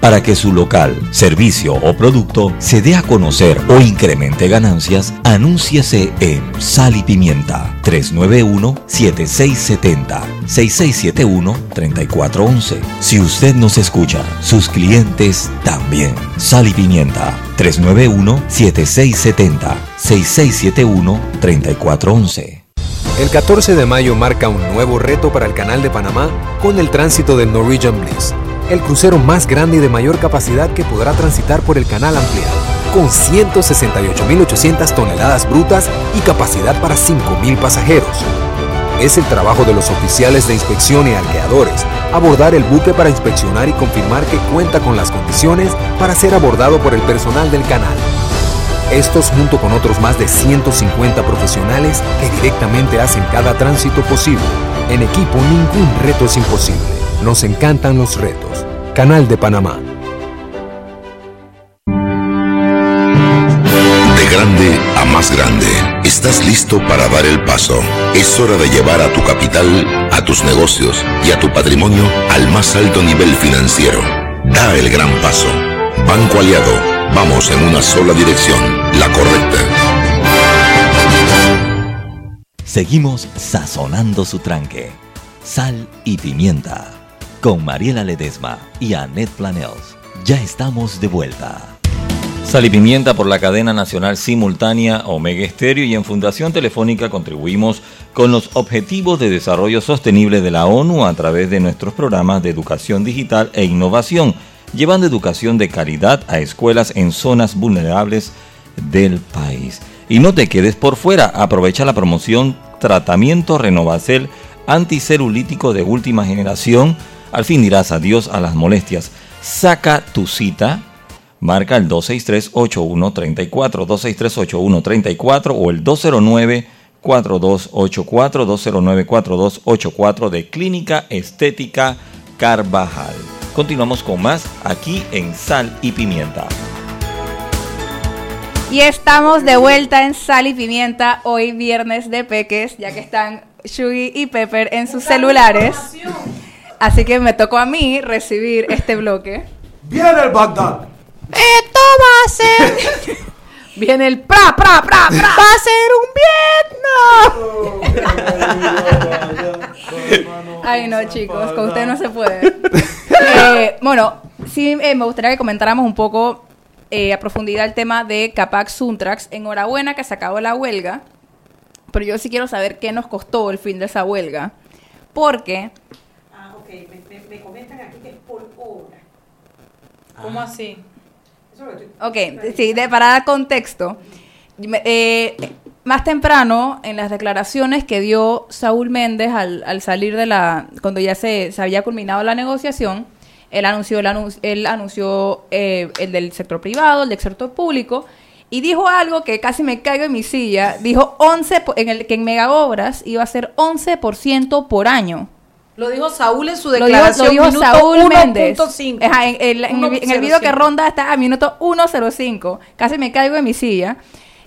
Para que su local, servicio o producto se dé a conocer o incremente ganancias, anúnciese en Sal y Pimienta 391-7670-6671-3411. Si usted nos escucha, sus clientes también. Sal y Pimienta 391-7670-6671-3411. El 14 de mayo marca un nuevo reto para el Canal de Panamá con el tránsito del Norwegian Bliss, el crucero más grande y de mayor capacidad que podrá transitar por el canal ampliado, con 168.800 toneladas brutas y capacidad para 5.000 pasajeros. Es el trabajo de los oficiales de inspección y arqueadores abordar el buque para inspeccionar y confirmar que cuenta con las condiciones para ser abordado por el personal del canal. Estos junto con otros más de 150 profesionales que directamente hacen cada tránsito posible. En equipo ningún reto es imposible. Nos encantan los retos. Canal de Panamá. De grande a más grande, estás listo para dar el paso. Es hora de llevar a tu capital, a tus negocios y a tu patrimonio al más alto nivel financiero. Da el gran paso. Banco Aliado, vamos en una sola dirección, la correcta. Seguimos sazonando su tranque. Sal y pimienta. Con Mariela Ledesma y Annette Planels. Ya estamos de vuelta. Sal y Pimienta por la cadena nacional simultánea Omega Estéreo y en Fundación Telefónica contribuimos con los Objetivos de Desarrollo Sostenible de la ONU a través de nuestros programas de educación digital e innovación, llevando educación de calidad a escuelas en zonas vulnerables del país. Y no te quedes por fuera, aprovecha la promoción Tratamiento Renovacel anticelulítico de última generación. Al fin dirás adiós a las molestias. Saca tu cita marca el 263-8134, 263-8134 o el 209-4284, 209-4284 de Clínica Estética Carvajal. Continuamos con más aquí en Sal y Pimienta. Y estamos de vuelta en Sal y Pimienta, hoy viernes de peques, ya que están Shugi y Pepper en sus celulares. Así que me tocó a mí recibir este bloque. Viene el Bagdad. Esto va a ser. Viene el pra, pra, pra, pra. Va a ser un Vietnam. Ay, no, chicos, con ustedes no se puede. Eh, bueno, sí eh, me gustaría que comentáramos un poco eh, a profundidad el tema de Capac Suntrax. Enhorabuena que se acabó la huelga, pero yo sí quiero saber qué nos costó el fin de esa huelga. Porque. Ah, ok, me, me- me comentan aquí que es por hora. ¿Cómo así? Eso es lo que estoy- Ok, sí, de, para dar contexto. eh, más temprano, en las declaraciones que dio Saúl Méndez al, al salir de la. cuando ya se, se había culminado la negociación, él anunció, él anunció, él anunció eh, el del sector privado, el del sector público, y dijo algo que casi me caigo en mi silla. Dijo 11, po- en el, que en megaobras iba a ser 11% por año. Lo dijo Saúl en su Lo dijo, declaración. lo dijo minuto Saúl Méndez. 1.5. Ajá, en, el- en el, en el video que ronda está a minuto 1.05. Casi me caigo de mi silla.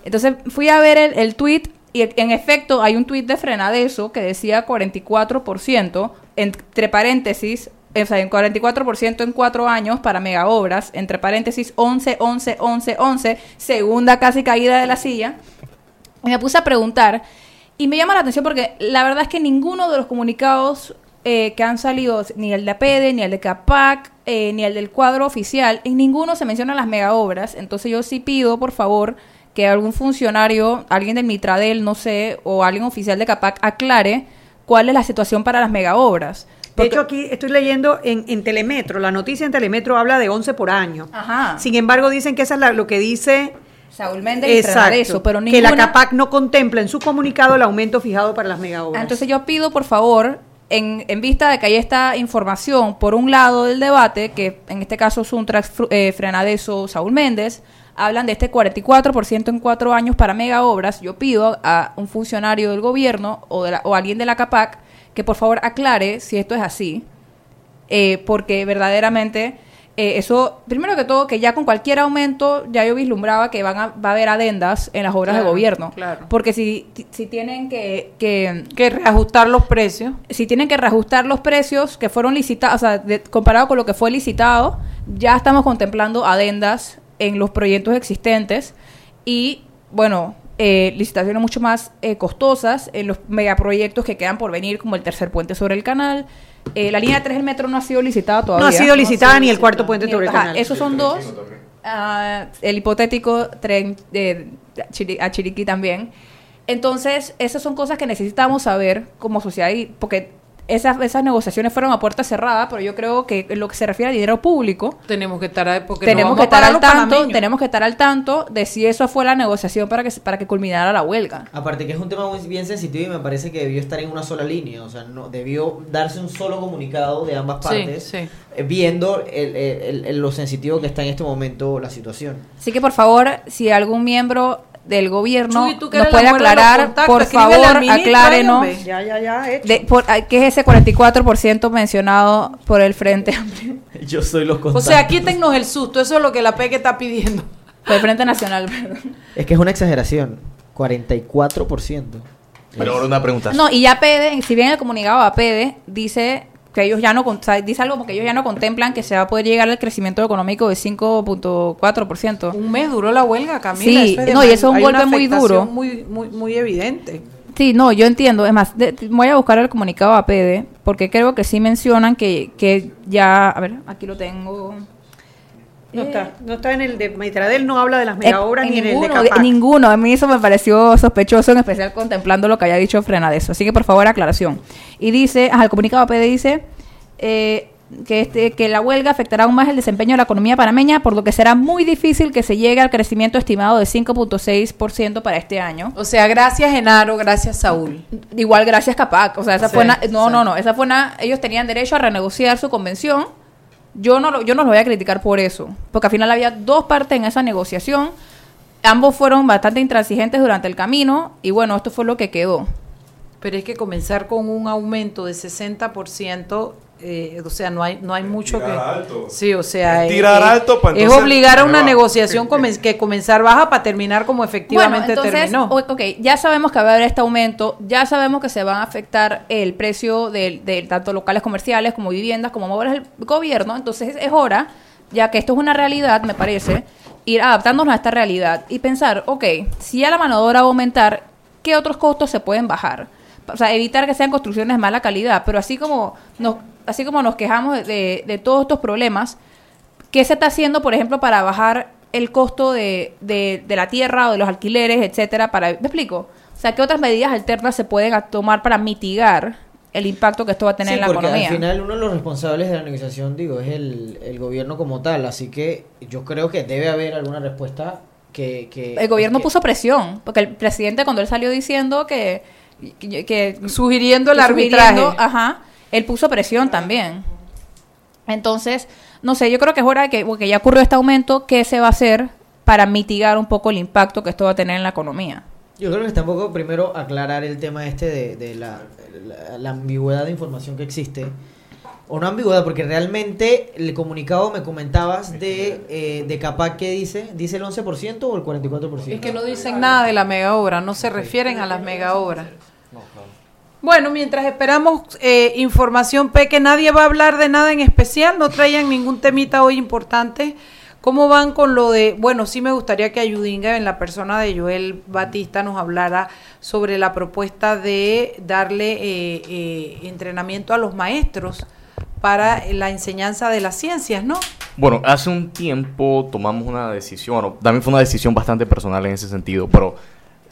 Entonces fui a ver el, el tweet y en efecto hay un tweet de Frenadeso que decía 44%, entre paréntesis, o sea, en 44% en cuatro años para megaobras, entre paréntesis 11, 11, 11, 11, segunda casi caída de la silla. Y me puse a preguntar y me llama la atención porque la verdad es que ninguno de los comunicados eh, que han salido, ni el de APEDE, ni el de CAPAC, eh, ni el del cuadro oficial, en ninguno se mencionan las megaobras. Entonces yo sí pido, por favor, que algún funcionario, alguien del Mitradel, no sé, o alguien oficial de CAPAC aclare cuál es la situación para las megaobras. De hecho, aquí estoy leyendo en, en Telemetro, la noticia en Telemetro habla de 11 por año. Ajá. Sin embargo, dicen que eso es la- lo que dice... Saúl Méndez y Frenadeso, pero que la ninguna- CAPAC no contempla en su comunicado el aumento fijado para las megaobras. Entonces yo pido, por favor, en, en vista de que hay esta información, por un lado del debate, que en este caso Suntrax, eh, Frenadeso, Saúl Méndez, hablan de este 44% en cuatro años para mega obras, yo pido a un funcionario del gobierno o, de la- o alguien de la CAPAC que por favor aclare si esto es así, eh, porque verdaderamente eh, eso, primero que todo, que ya con cualquier aumento, ya yo vislumbraba que van a, va a haber adendas en las obras Claro, de gobierno. claro. Porque si, si tienen que, que, Que reajustar los precios. si tienen que reajustar los precios que fueron licitados, o sea, de- comparado con lo que fue licitado, ya estamos contemplando adendas en los proyectos existentes y, bueno, eh, licitaciones mucho más eh, costosas en los megaproyectos que quedan por venir, como el tercer puente sobre el canal. Eh, la línea 3 del metro no ha sido licitada todavía. no ha sido licitada ni el cuarto puente sobre el Ajá, canal. esos son dos. Ah, el hipotético tren de, de Chiri- a Chiriquí también. Entonces, esas son cosas que necesitamos saber como sociedad, y, porque esas, esas negociaciones fueron a puerta cerrada, pero yo creo que en lo que se refiere a dinero público, Tenemos que estar, a- porque tenemos que estar al tanto, panameños. tenemos que estar al tanto de si eso fue la negociación para que se- para que culminara la huelga. Aparte que es un tema muy bien sensitivo y me parece que debió estar en una sola línea, o sea, no debió darse un solo comunicado de ambas Sí, partes, sí. eh, viendo el- el- el- lo sensitivo que está en este momento la situación. Así que por favor, si algún miembro del gobierno Chuy, nos puede aclarar, por favor, aclárenos. Ya, ya, ya, hecho. De, por, ah, ¿Qué es ese 44% mencionado por el Frente Amplio? Yo soy los O contactos. sea, quítennos el susto. Eso es lo que la PEC está pidiendo. Por el Frente Nacional, perdón. Es que es una exageración, 44%. Pero ahora una pregunta. No, y ya PEDE, si bien el comunicado a PEDE dice que ellos ya no, o sea, dice algo porque ellos ya no contemplan que se va a poder llegar al crecimiento económico de 5.4%. Un mes duró la huelga, Camila. Sí, eso es no, y eso es un hay golpe muy duro. Muy, muy, muy evidente. Sí, no, yo entiendo. Es más, de- voy a buscar el comunicado a PEDE porque creo que sí mencionan que, que ya, a ver, aquí lo tengo. No está, no está en el de Maitradel, no habla de las mega obras ni en el de ninguno, Capac. ninguno. A mí eso me pareció sospechoso, en especial contemplando lo que haya dicho Frena de eso. Así que por favor, aclaración. Y dice, ajá, el comunicado PD dice eh, que, este, que la huelga afectará aún más el desempeño de la economía panameña, por lo que será muy difícil que se llegue al crecimiento estimado de 5.6% para este año. O sea, gracias Genaro, gracias Saúl. Igual gracias Capac. O sea, esa Sí, fue una, no, sí. no, no, esa fue una, ellos tenían derecho a renegociar su convención. Yo no, lo- yo no los voy a criticar por eso, porque al final había dos partes en esa negociación. Ambos fueron bastante intransigentes durante el camino y bueno, esto fue lo que quedó. Pero es que comenzar con un aumento de 60%, eh, o sea, no hay no hay mucho que... tirar alto. Sí, o sea... Es tirar alto para Es obligar a una negociación comen- que comenzar baja para terminar como efectivamente bueno, entonces, terminó. ok, ya sabemos que va a haber este aumento, ya sabemos que se van a afectar el precio de, de tanto locales comerciales como viviendas, como obras del gobierno, entonces es hora, ya que esto es una realidad, me parece, ir adaptándonos a esta realidad y pensar, ok, si ya la mano de obra va a aumentar, ¿qué otros costos se pueden bajar? O sea, evitar que sean construcciones de mala calidad, pero así como nos, así como nos quejamos de- de- todos estos problemas, ¿Qué se está haciendo, por ejemplo, para bajar el costo de, de, de la tierra o de los alquileres, etcétera? Para, ¿Me explico? O sea, ¿qué otras medidas alternas se pueden tomar para mitigar el impacto que esto va a tener Sí, en la porque economía? al final uno de los responsables de la negociación, digo, es el, el gobierno como tal, así que yo creo que debe haber alguna respuesta que... que el gobierno que- puso presión, porque el presidente cuando él salió diciendo que... que, que- Sugiriendo el arbitraje. Ajá, él puso presión también. Entonces, no sé, yo creo que es hora de que, porque ya ocurrió este aumento, ¿qué se va a hacer para mitigar un poco el impacto que esto va a tener en la economía? Yo creo que está un poco primero aclarar el tema este de, de la, la- la ambigüedad de información que existe. O no ambigüedad, porque realmente el comunicado me comentabas de, eh, de Capac que dice, dice el 11% o el 44%. Es que no dicen nada de la mega obra, no se refieren a las mega obras. Bueno, mientras esperamos eh, información, Peque, nadie va a hablar de nada en especial, no traían ningún temita hoy importante. ¿Cómo van con lo de, bueno, sí me gustaría que Ayudinga, en la persona de Joel Batista, nos hablara sobre la propuesta de darle eh, eh, entrenamiento a los maestros para la enseñanza de las ciencias, ¿no? Bueno, hace un tiempo tomamos una decisión, bueno, también fue una decisión bastante personal en ese sentido, pero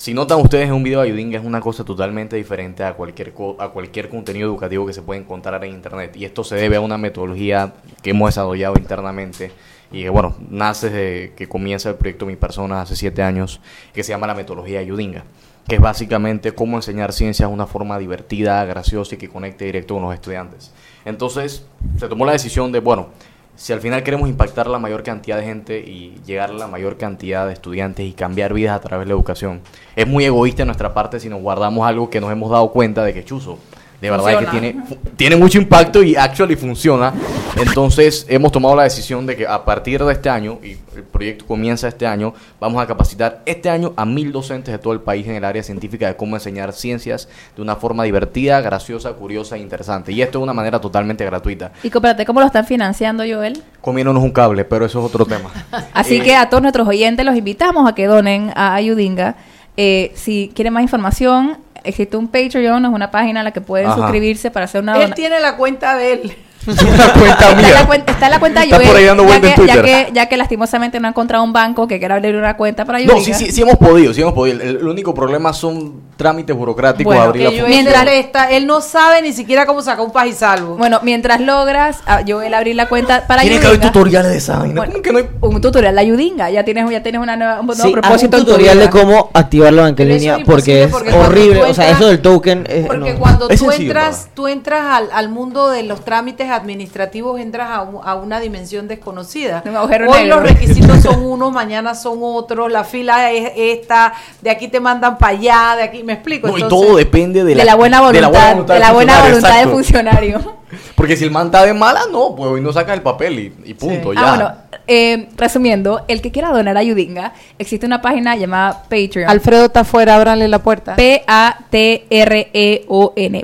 si notan ustedes un video de Ayudinga es una cosa totalmente diferente a cualquier co- a cualquier contenido educativo que se puede encontrar en internet y esto se debe a una metodología que hemos desarrollado internamente y que bueno, nace desde que comienza el proyecto Mi Persona hace siete años que se llama la metodología Ayudinga que es básicamente cómo enseñar ciencias de una forma divertida, graciosa y que conecte directo con los estudiantes. Entonces, se tomó la decisión de, bueno, si al final queremos impactar la mayor cantidad de gente y llegar a la mayor cantidad de estudiantes y cambiar vidas a través de la educación, es muy egoísta nuestra parte si nos guardamos algo que nos hemos dado cuenta de que chuzo. De verdad es que Funciona. tiene, tiene mucho impacto y actually funciona. Entonces hemos tomado la decisión de que a partir de este año, y el proyecto comienza este año, vamos a capacitar este año a mil docentes de todo el país en el área científica de cómo enseñar ciencias de una forma divertida, graciosa, curiosa e interesante. Y esto de una manera totalmente gratuita. Y espérate, ¿cómo lo están financiando, Joel? Comiéndonos un cable, pero eso es otro tema. Así Eh, que a todos nuestros oyentes los invitamos a que donen a Ayudinga. Eh, si quieren más información, existe un Patreon, es una página a la que pueden Ajá. suscribirse para hacer una Él donación. tiene la cuenta de él. una cuenta Está en, la mía. cuenta, está en la cuenta de Está Joel, por ahí dando ya, vuelta que, en ya, Twitter. que, ya que lastimosamente no ha encontrado un banco que quiera abrir una cuenta para Ayudinga. No, sí, sí, sí hemos podido, sí hemos podido. El, el único problema son trámites burocráticos. Bueno, abrir la Mientras- está- él no sabe ni siquiera cómo sacar un paz y salvo. Bueno, mientras logras a Joel abrir la cuenta para Tiene que haber tutoriales de esa vaina. Bueno, ¿Cómo que no hay? Un tutorial de Ayudinga, ya tienes, ya tienes una nueva, un nuevo Sí, haz propósito un tutorial de cómo activar la banca en línea es porque es porque horrible. O sea, eso del token es, Porque no. cuando Es tú sencillo, entras, tú entras al, al mundo de los trámites administrativos, entras a, un- a una dimensión desconocida. Un Hoy negro. los requisitos son unos, mañana son otros, la fila es esta, de aquí te mandan para allá, de aquí, me explico. No, y todo depende de de la buena voluntad, de la buena del voluntad del funcionario. Porque si el man está de mala, no, pues hoy no saca el papel y, y punto, ya. Ah, bueno, eh, resumiendo, el que quiera donar a Ayudinga, existe una página llamada Patreon. Alfredo está afuera, ábranle la puerta. P-A-T-R-E-O-N,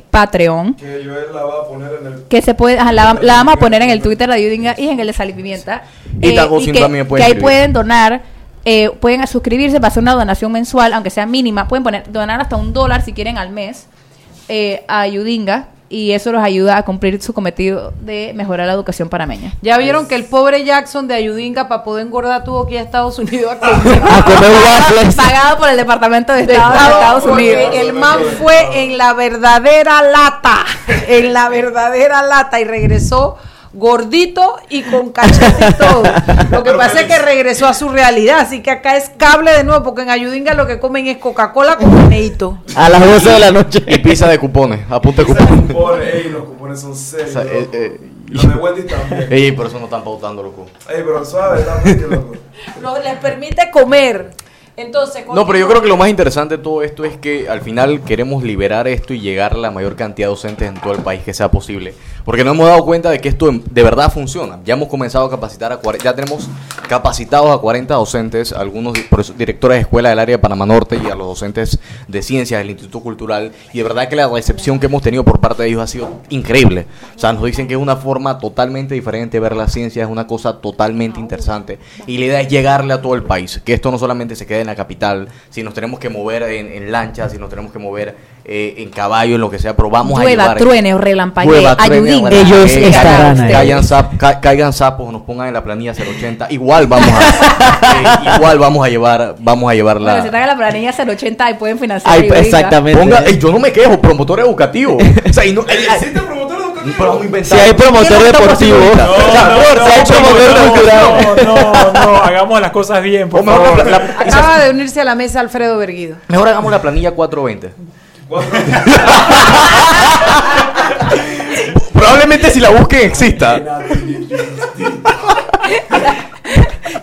Patreon. Que Joel la va a poner en el... Que se puede, ajá, la, la vamos a poner en el Twitter de Ayudinga y en el de Sal y Pimienta. Y Tagocín que, también puede que ahí escribir. pueden donar, eh, pueden suscribirse para hacer una donación mensual, aunque sea mínima. Pueden poner donar hasta un dólar si quieren al mes eh, a Ayudinga. y eso los ayuda a cumplir su cometido de mejorar la educación panameña. Ya vieron que el pobre Jackson de Ayudinga para poder engordar tuvo que ir a Estados Unidos a comer. Pagado por el Departamento de Estado de Estados porque Unidos. El man fue en la verdadera lata, en la verdadera lata y regresó gordito y con cachete y todo. Lo que pasa es que regresó a su realidad, así que acá es cable de nuevo, porque en Ayudinga lo que comen es Coca-Cola con meneíto. A las 12 de la noche. Y pizza de cupones, apunte cupones. Cupones, ey, los cupones son serios. O sea, eh, eh, los de Wendy también. Ey, por eso no están pautando, loco. Ey, pero suave, también, loco. Lo- les permite comer. Entonces, No, pero yo creo que lo más interesante de todo esto es que al final queremos liberar esto y llegar a la mayor cantidad de docentes en todo el país que sea posible. Porque nos hemos dado cuenta de que esto de verdad funciona. Ya hemos comenzado a capacitar a 40, ya tenemos capacitados a 40 docentes, algunos directores de escuela del área de Panamá Norte y a los docentes de ciencias del Instituto Cultural. Y de verdad que la recepción que hemos tenido por parte de ellos ha sido increíble. O sea, nos dicen que es una forma totalmente diferente de ver la ciencia, es una cosa totalmente interesante. Y la idea es llegarle a todo el país, que esto no solamente se quede en la capital, si nos tenemos que mover en, en lancha, si nos tenemos que mover eh, en caballo, en lo que sea, pero vamos a llevar... truene o truene, ayudín. Ellos caigan- estarán ahí. Caigan, sap- ca- caigan sapos, nos pongan en la planilla 080, igual vamos a eh, igual vamos a llevar vamos a llevar Bueno, la se traga la planilla 080 y pueden financiar. Ay, exactamente. Ponga, yo no me quejo, promotor educativo. O sea, y no, ey, ey, ¿Existe promotor educativo? Si hay promotor ¿Qué no estamos deportivo. No, no, si hay no, promotor no, cultural. No, no, no, hagamos las cosas bien, por O mejor favor. la- la- acaba de unirse a la mesa Alfredo Berguido. Mejor hagamos la planilla 420. Probablemente si la busquen exista.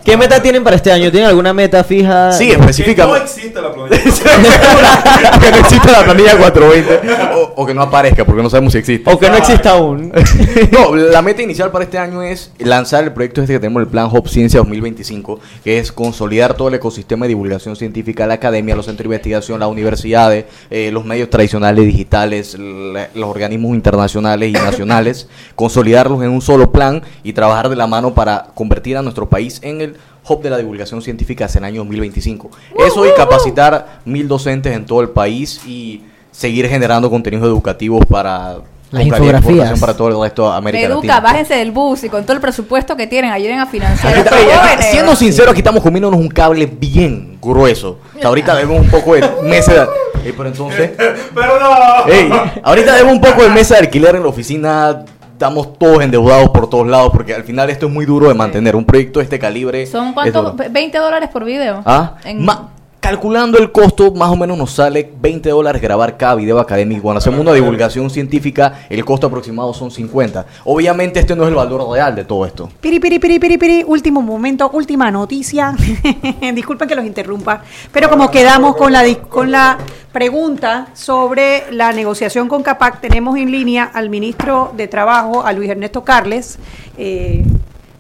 ¿Qué meta tienen para este año? ¿Tienen alguna meta fija? Sí, Que no existe la. que no exista la planilla 420. O, o que no aparezca, porque no sabemos si existe. O que no exista aún. no, la meta inicial para este año es lanzar el proyecto este que tenemos, el Plan Hop Ciencia 2025, que es consolidar todo el ecosistema de divulgación científica, la academia, los centros de investigación, las universidades, eh, los medios tradicionales, digitales, la- los organismos internacionales y nacionales, consolidarlos en un solo plan y trabajar de la mano para convertir a nuestro país en el hub de la divulgación científica hacia el año 2025. Eso y capacitar mil docentes en todo el país y seguir generando contenidos educativos para Las infografías. para todo el resto de América Educa, Latina. bájense del bus y con todo el presupuesto que tienen, ayuden a financiar a jóvenes. siendo sincero, aquí estamos comiéndonos un cable bien grueso. O sea, ahorita debemos un poco de meses de... Ey, pero entonces... Pero no. Ey, ahorita debemos un poco de mesa de alquiler en la oficina. Estamos todos endeudados por todos lados porque al final esto es muy duro de mantener. Un proyecto de este calibre... ¿Son es cuánto? duro. 20 dólares por video. ¿Ah? En- Ma- calculando el costo, más o menos nos sale 20 dólares grabar cada video académico. Cuando hacemos una divulgación científica, el costo aproximado son 50. Obviamente este no es el valor real de todo esto. Piri, piri, piri, piri, piri. Último momento, última noticia. Disculpen que los interrumpa, pero como quedamos con la, dis- con la pregunta sobre la negociación con CAPAC, tenemos en línea al ministro de Trabajo, a Luis Ernesto Carles. Eh,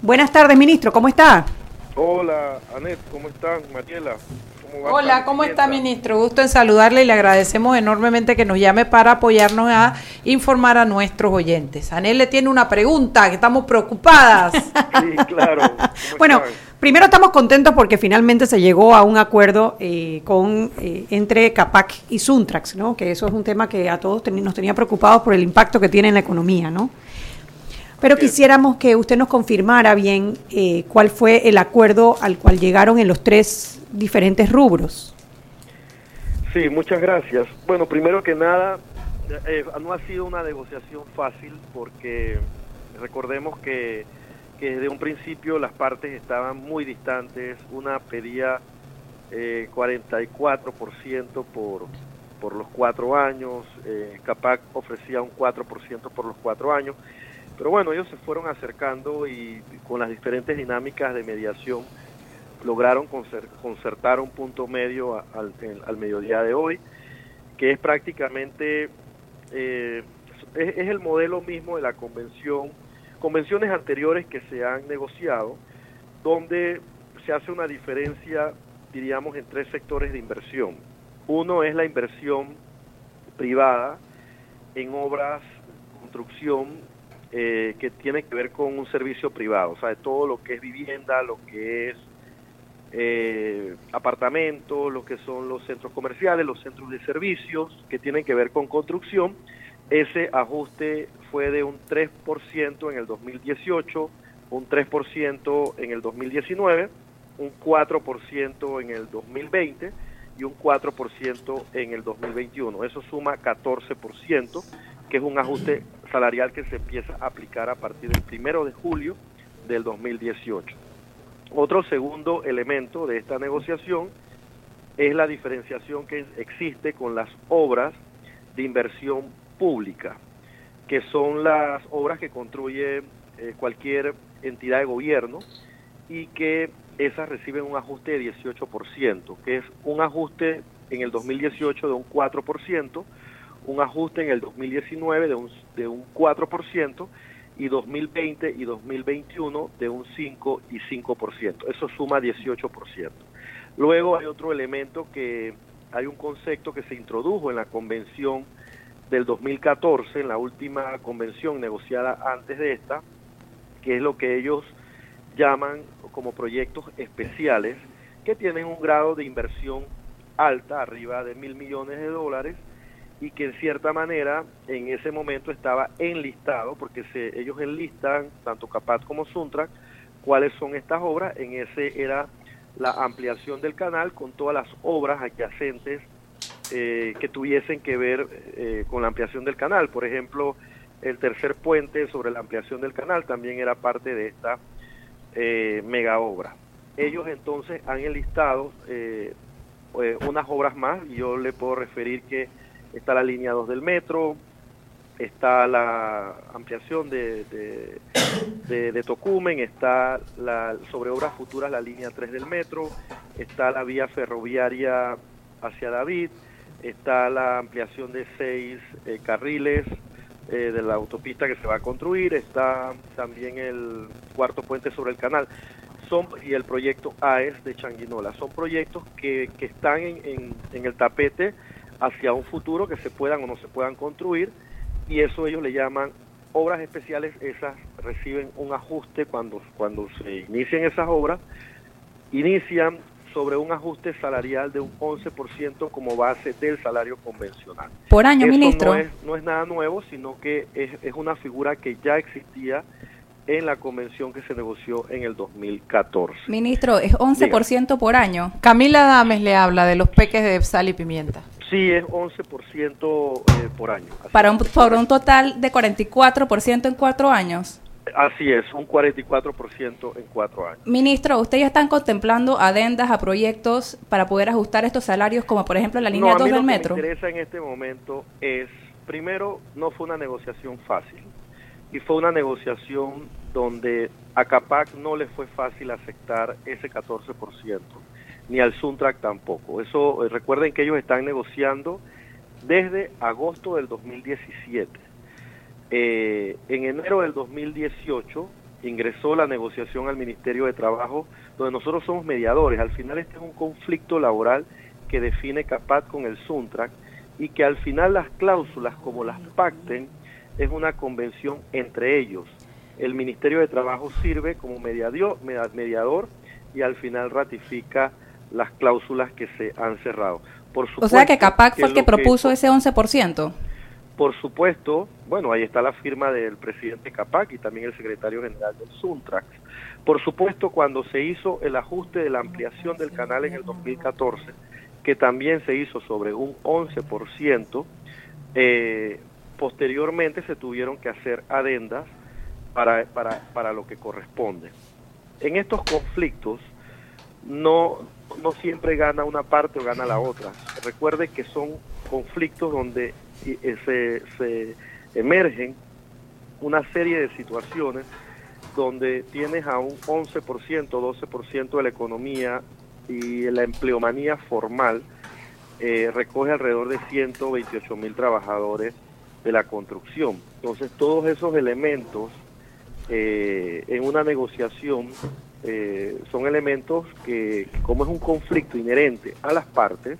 buenas tardes, ministro, ¿cómo está? Hola, Anet, ¿cómo están? Mariela, ¿cómo va? Hola, ¿cómo está, ministro? Gusto en saludarle y le agradecemos enormemente que nos llame para apoyarnos a informar a nuestros oyentes. Anel le tiene una pregunta, que estamos preocupadas. Sí, claro. ¿Cómo Bueno, primero estamos contentos porque finalmente se llegó a un acuerdo eh, con eh, entre CAPAC y Suntrax, ¿no? Que eso es un tema que a todos nos tenía preocupados por el impacto que tiene en la economía, ¿no? Pero quisiéramos que usted nos confirmara bien eh, cuál fue el acuerdo al cual llegaron en los tres diferentes rubros. Sí, muchas gracias. Bueno, primero que nada, eh, no ha sido una negociación fácil porque recordemos que, que desde un principio las partes estaban muy distantes. Una pedía eh, 44% por, por los cuatro años, eh, CAPAC ofrecía un 4% por los cuatro años. Pero bueno, ellos se fueron acercando y con las diferentes dinámicas de mediación lograron concer- concertar un punto medio al mediodía de hoy, que es prácticamente, eh, es, es el modelo mismo de la convención, convenciones anteriores que se han negociado, donde se hace una diferencia, diríamos, en tres sectores de inversión. Uno es la inversión privada en obras, construcción, eh, que tiene que ver con un servicio privado, o sea, de todo lo que es vivienda, lo que es eh, apartamentos, lo que son los centros comerciales, los centros de servicios que tienen que ver con construcción. ese ajuste fue de un 3% en el 2018, un 3% en el 2019, un 4% en el 2020 y un 4% en el 2021. Eso suma 14%, que es un ajuste salarial que se empieza a aplicar a partir del primero de julio del 2018. Otro segundo elemento de esta negociación es la diferenciación que existe con las obras de inversión pública, que son las obras que construye eh, cualquier entidad de gobierno y que esas reciben un ajuste de 18%, que es un ajuste en el 2018 de un 4%, un ajuste en el 2019 de un, de un 4% y 2020 y 2021 de un 5 y 5%. Eso suma 18%. Luego hay otro elemento que hay un concepto que se introdujo en la convención del 2014, en la última convención negociada antes de esta, que es lo que ellos llaman como proyectos especiales, que tienen un grado de inversión alta, arriba de mil millones de dólares, y que en cierta manera en ese momento estaba enlistado, porque se, ellos enlistan, tanto CAPAT como Suntrack, cuáles son estas obras, en ese era la ampliación del canal con todas las obras adyacentes eh, que tuviesen que ver eh, con la ampliación del canal. Por ejemplo, el tercer puente sobre la ampliación del canal también era parte de esta eh, mega obra. Ellos entonces han enlistado eh, unas obras más yo le puedo referir que está la línea 2 del metro, está la ampliación de, de, Tocumen, está la, sobre obras futuras la línea 3 del metro, está la vía ferroviaria hacia David, está la ampliación de seis eh, carriles eh, de la autopista que se va a construir, está también el cuarto puente sobre el canal son y el proyecto AES de Changuinola. Son proyectos que, que están en, en el tapete hacia un futuro que se puedan o no se puedan construir y eso ellos le llaman obras especiales, esas reciben un ajuste cuando, cuando se inician esas obras, inician sobre un ajuste salarial de un 11% como base del salario convencional. Por año, ministro. No es, no es nada nuevo, sino que es, es una figura que ya existía en la convención que se negoció en el 2014. Ministro, es 11% por año. Camila Dames le habla de los peques de sal y pimienta. Sí, es 11% eh, por año. Para un, por un total de 44% en cuatro años. Así es, un 44% en cuatro años. Ministro, ¿ustedes ya están contemplando adendas a proyectos para poder ajustar estos salarios, como por ejemplo la línea no, 2 del metro? Lo que me interesa en este momento es, primero, no fue una negociación fácil. Y fue una negociación donde a CAPAC no le fue fácil aceptar ese 14%, ni al Suntrack tampoco. Eso, eh, recuerden que ellos están negociando desde agosto del 2017. Eh, en enero del 2018 ingresó la negociación al Ministerio de Trabajo, donde nosotros somos mediadores. Al final este es un conflicto laboral que define CAPAT con el Suntrack y que al final las cláusulas, como las pacten, es una convención entre ellos. El Ministerio de Trabajo sirve como mediador, mediador y al final ratifica las cláusulas que se han cerrado. Por o sea que CAPAC fue el que propuso ese 11%. Por supuesto, bueno, ahí está la firma del presidente CAPAC y también el secretario general del Suntrax. Por supuesto, cuando se hizo el ajuste de la ampliación del canal en el 2014, que también se hizo sobre un 11%, eh, posteriormente se tuvieron que hacer adendas para, para, para lo que corresponde. En estos conflictos no, no siempre gana una parte o gana la otra. Recuerde que son conflictos donde se, se emergen una serie de situaciones donde tienes a un 11%, 12% de la economía y la empleomanía formal eh, recoge alrededor de 128 mil trabajadores de la construcción. Entonces, todos esos elementos eh, en una negociación eh, son elementos que, como es un conflicto inherente a las partes,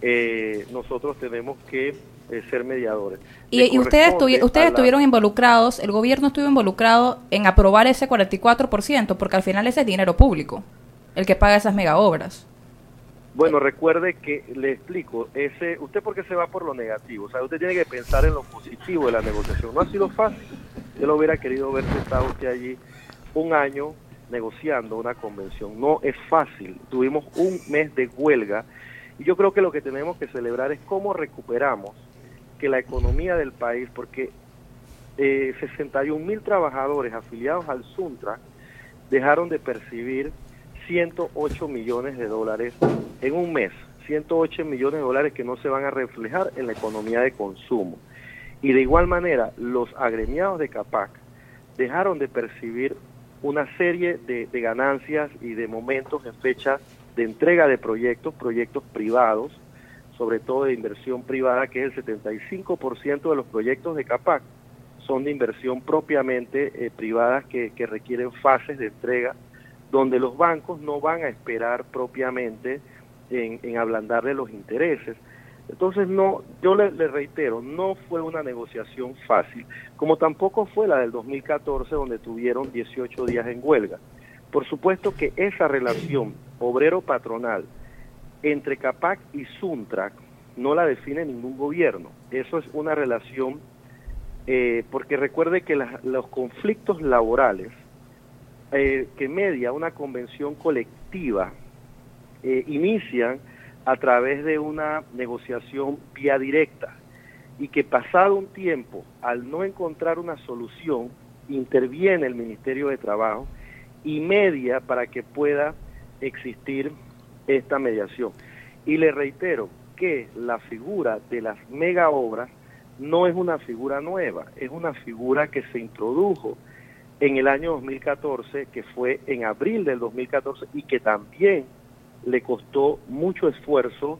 eh, nosotros tenemos que eh, ser mediadores. Y, y ustedes, ustedes estuvieron involucrados, el gobierno estuvo involucrado en aprobar ese 44%, porque al final ese es dinero público, el que paga esas mega obras. Bueno, recuerde que le explico, ese, usted por qué se va por lo negativo, o sea, usted tiene que pensar en lo positivo de la negociación. No ha sido fácil. Yo lo hubiera querido ver sentado usted allí un año negociando una convención. No es fácil. Tuvimos un mes de huelga y yo creo que lo que tenemos que celebrar es cómo recuperamos que la economía del país, porque eh, 61 mil trabajadores afiliados al Suntra dejaron de percibir 108 millones de dólares en un mes, 108 millones de dólares que no se van a reflejar en la economía de consumo. Y de igual manera, los agremiados de CAPAC dejaron de percibir una serie de, de ganancias y de momentos en fecha de entrega de proyectos, proyectos privados, sobre todo de inversión privada, que es el 75% de los proyectos de CAPAC son de inversión propiamente eh, privadas que, requieren fases de entrega donde los bancos no van a esperar propiamente en, en ablandarle los intereses. Entonces, no, yo le, reitero, no fue una negociación fácil, como tampoco fue la del 2014, donde tuvieron 18 días en huelga. Por supuesto que esa relación obrero-patronal entre CAPAC y Suntrac no la define ningún gobierno. Eso es una relación, eh, porque recuerde que la, los conflictos laborales eh, que media una convención colectiva eh, inician a través de una negociación vía directa y que pasado un tiempo, al no encontrar una solución, interviene el Ministerio de Trabajo y media para que pueda existir esta mediación. Y le reitero que la figura de las mega obras no es una figura nueva, es una figura que se introdujo en el año 2014, que fue en abril del 2014 y que también le costó mucho esfuerzo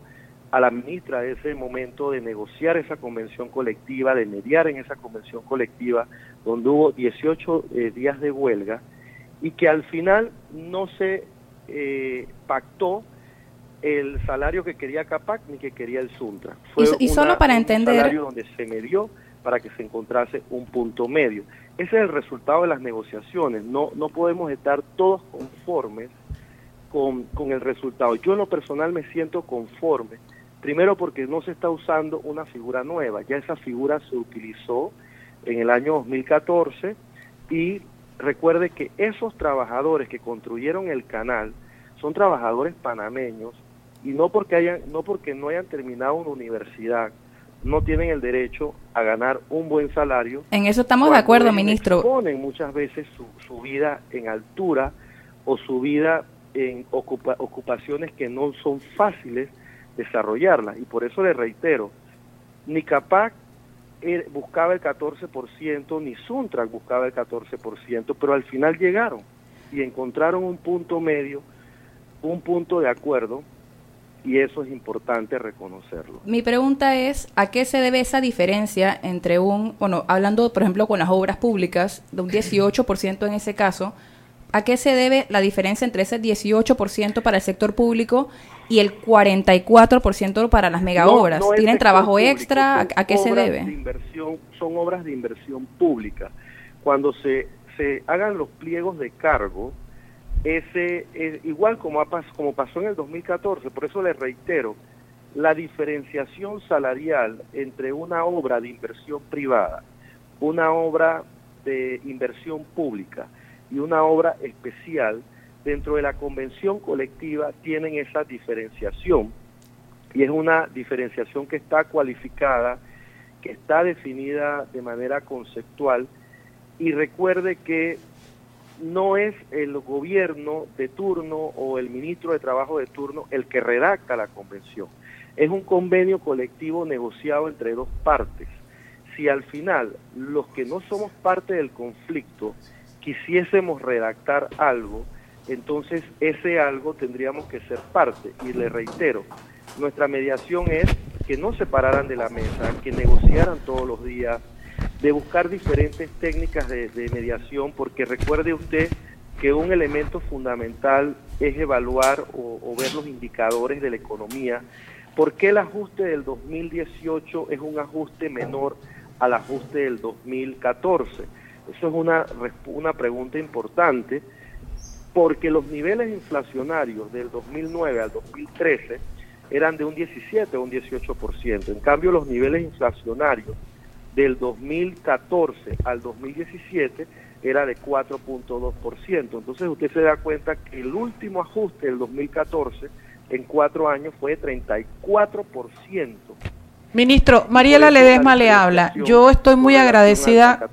a la ministra de ese momento de negociar esa convención colectiva, de mediar en esa convención colectiva, donde hubo 18 eh, días de huelga y que al final no se eh, pactó el salario que quería Capac ni que quería el Suntra. Fue y, y solo para un entender... salario donde se medió para que se encontrase un punto medio. Ese es el resultado de las negociaciones. No, no podemos estar todos conformes con, con el resultado. Yo en lo personal me siento conforme, primero porque no se está usando una figura nueva, ya esa figura se utilizó en el año 2014 y recuerde que esos trabajadores que construyeron el canal son trabajadores panameños y no porque hayan no porque no hayan terminado una universidad no tienen el derecho a ganar un buen salario. En eso estamos de acuerdo, ministro. Ponen muchas veces su, su, vida en altura o su vida en ocupa, ocupaciones que no son fáciles desarrollarlas. Y por eso le reitero, ni CAPAC eh, buscaba el 14%, ni Suntrac buscaba el 14%, pero al final llegaron y encontraron un punto medio, un punto de acuerdo y eso es importante reconocerlo. Mi pregunta es, ¿a qué se debe esa diferencia entre un, bueno, hablando por ejemplo con las obras públicas, de un 18% en ese caso, ¿a qué se debe la diferencia entre ese 18% para el sector público y el 44% para las mega obras? No, no ¿Tienen trabajo público, extra? ¿A, ¿A, qué se debe? De inversión, son obras de inversión pública. Cuando se, se hagan los pliegos de cargo, ese es igual como, ha, como pasó en el 2014, por eso le reitero, la diferenciación salarial entre una obra de inversión privada, una obra de inversión pública y una obra especial dentro de la convención colectiva tienen esa diferenciación y es una diferenciación que está cualificada, que está definida de manera conceptual y recuerde que no es el gobierno de turno o el ministro de Trabajo de turno el que redacta la convención. Es un convenio colectivo negociado entre dos partes. Si al final los que no somos parte del conflicto quisiésemos redactar algo, entonces ese algo tendríamos que ser parte. Y le reitero, nuestra mediación es que no se pararan de la mesa, que negociaran todos los días, de buscar diferentes técnicas de, mediación, porque recuerde usted que un elemento fundamental es evaluar o, o, ver los indicadores de la economía. ¿Por qué el ajuste del 2018 es un ajuste menor al ajuste del 2014? Eso es una, una pregunta importante porque los niveles inflacionarios del 2009 al 2013 eran de un 17 o un 18%. En cambio, los niveles inflacionarios del 2014 al 2017 era de 4.2%. Entonces usted se da cuenta que el último ajuste del 2014 en cuatro años fue de 34%. Ministro, Mariela Ledesma le habla. Yo estoy muy agradecida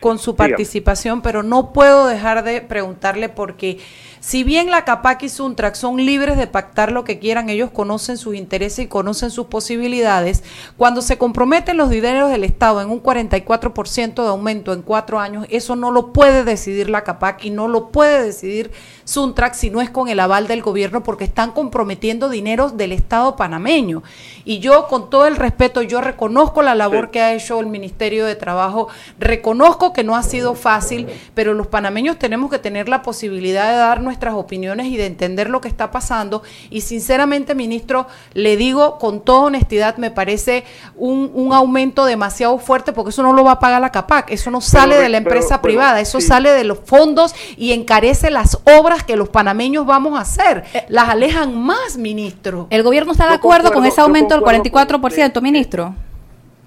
con su participación, pero no puedo dejar de preguntarle porque si bien la CAPAC y Suntrax son libres de pactar lo que quieran, ellos conocen sus intereses y conocen sus posibilidades, cuando se comprometen los dineros del Estado en un 44% de aumento en cuatro años, eso no lo puede decidir la CAPAC y no lo puede decidir Suntrax si no es con el aval del gobierno porque están comprometiendo dinero del Estado panameño. Y yo, con todo el respeto, yo reconozco la labor que ha hecho el Ministerio de Trabajo, reconozco que no ha sido fácil, pero los panameños tenemos que tener la posibilidad de dar nuestras opiniones y de entender lo que está pasando. Y sinceramente, ministro, le digo con toda honestidad, me parece un, un aumento demasiado fuerte porque eso no lo va a pagar la CAPAC, eso no sale de la empresa privada, eso sale de los fondos y encarece las obras que los panameños vamos a hacer. Las alejan más, ministro. ¿El gobierno está de acuerdo con ese aumento del 44%, ministro?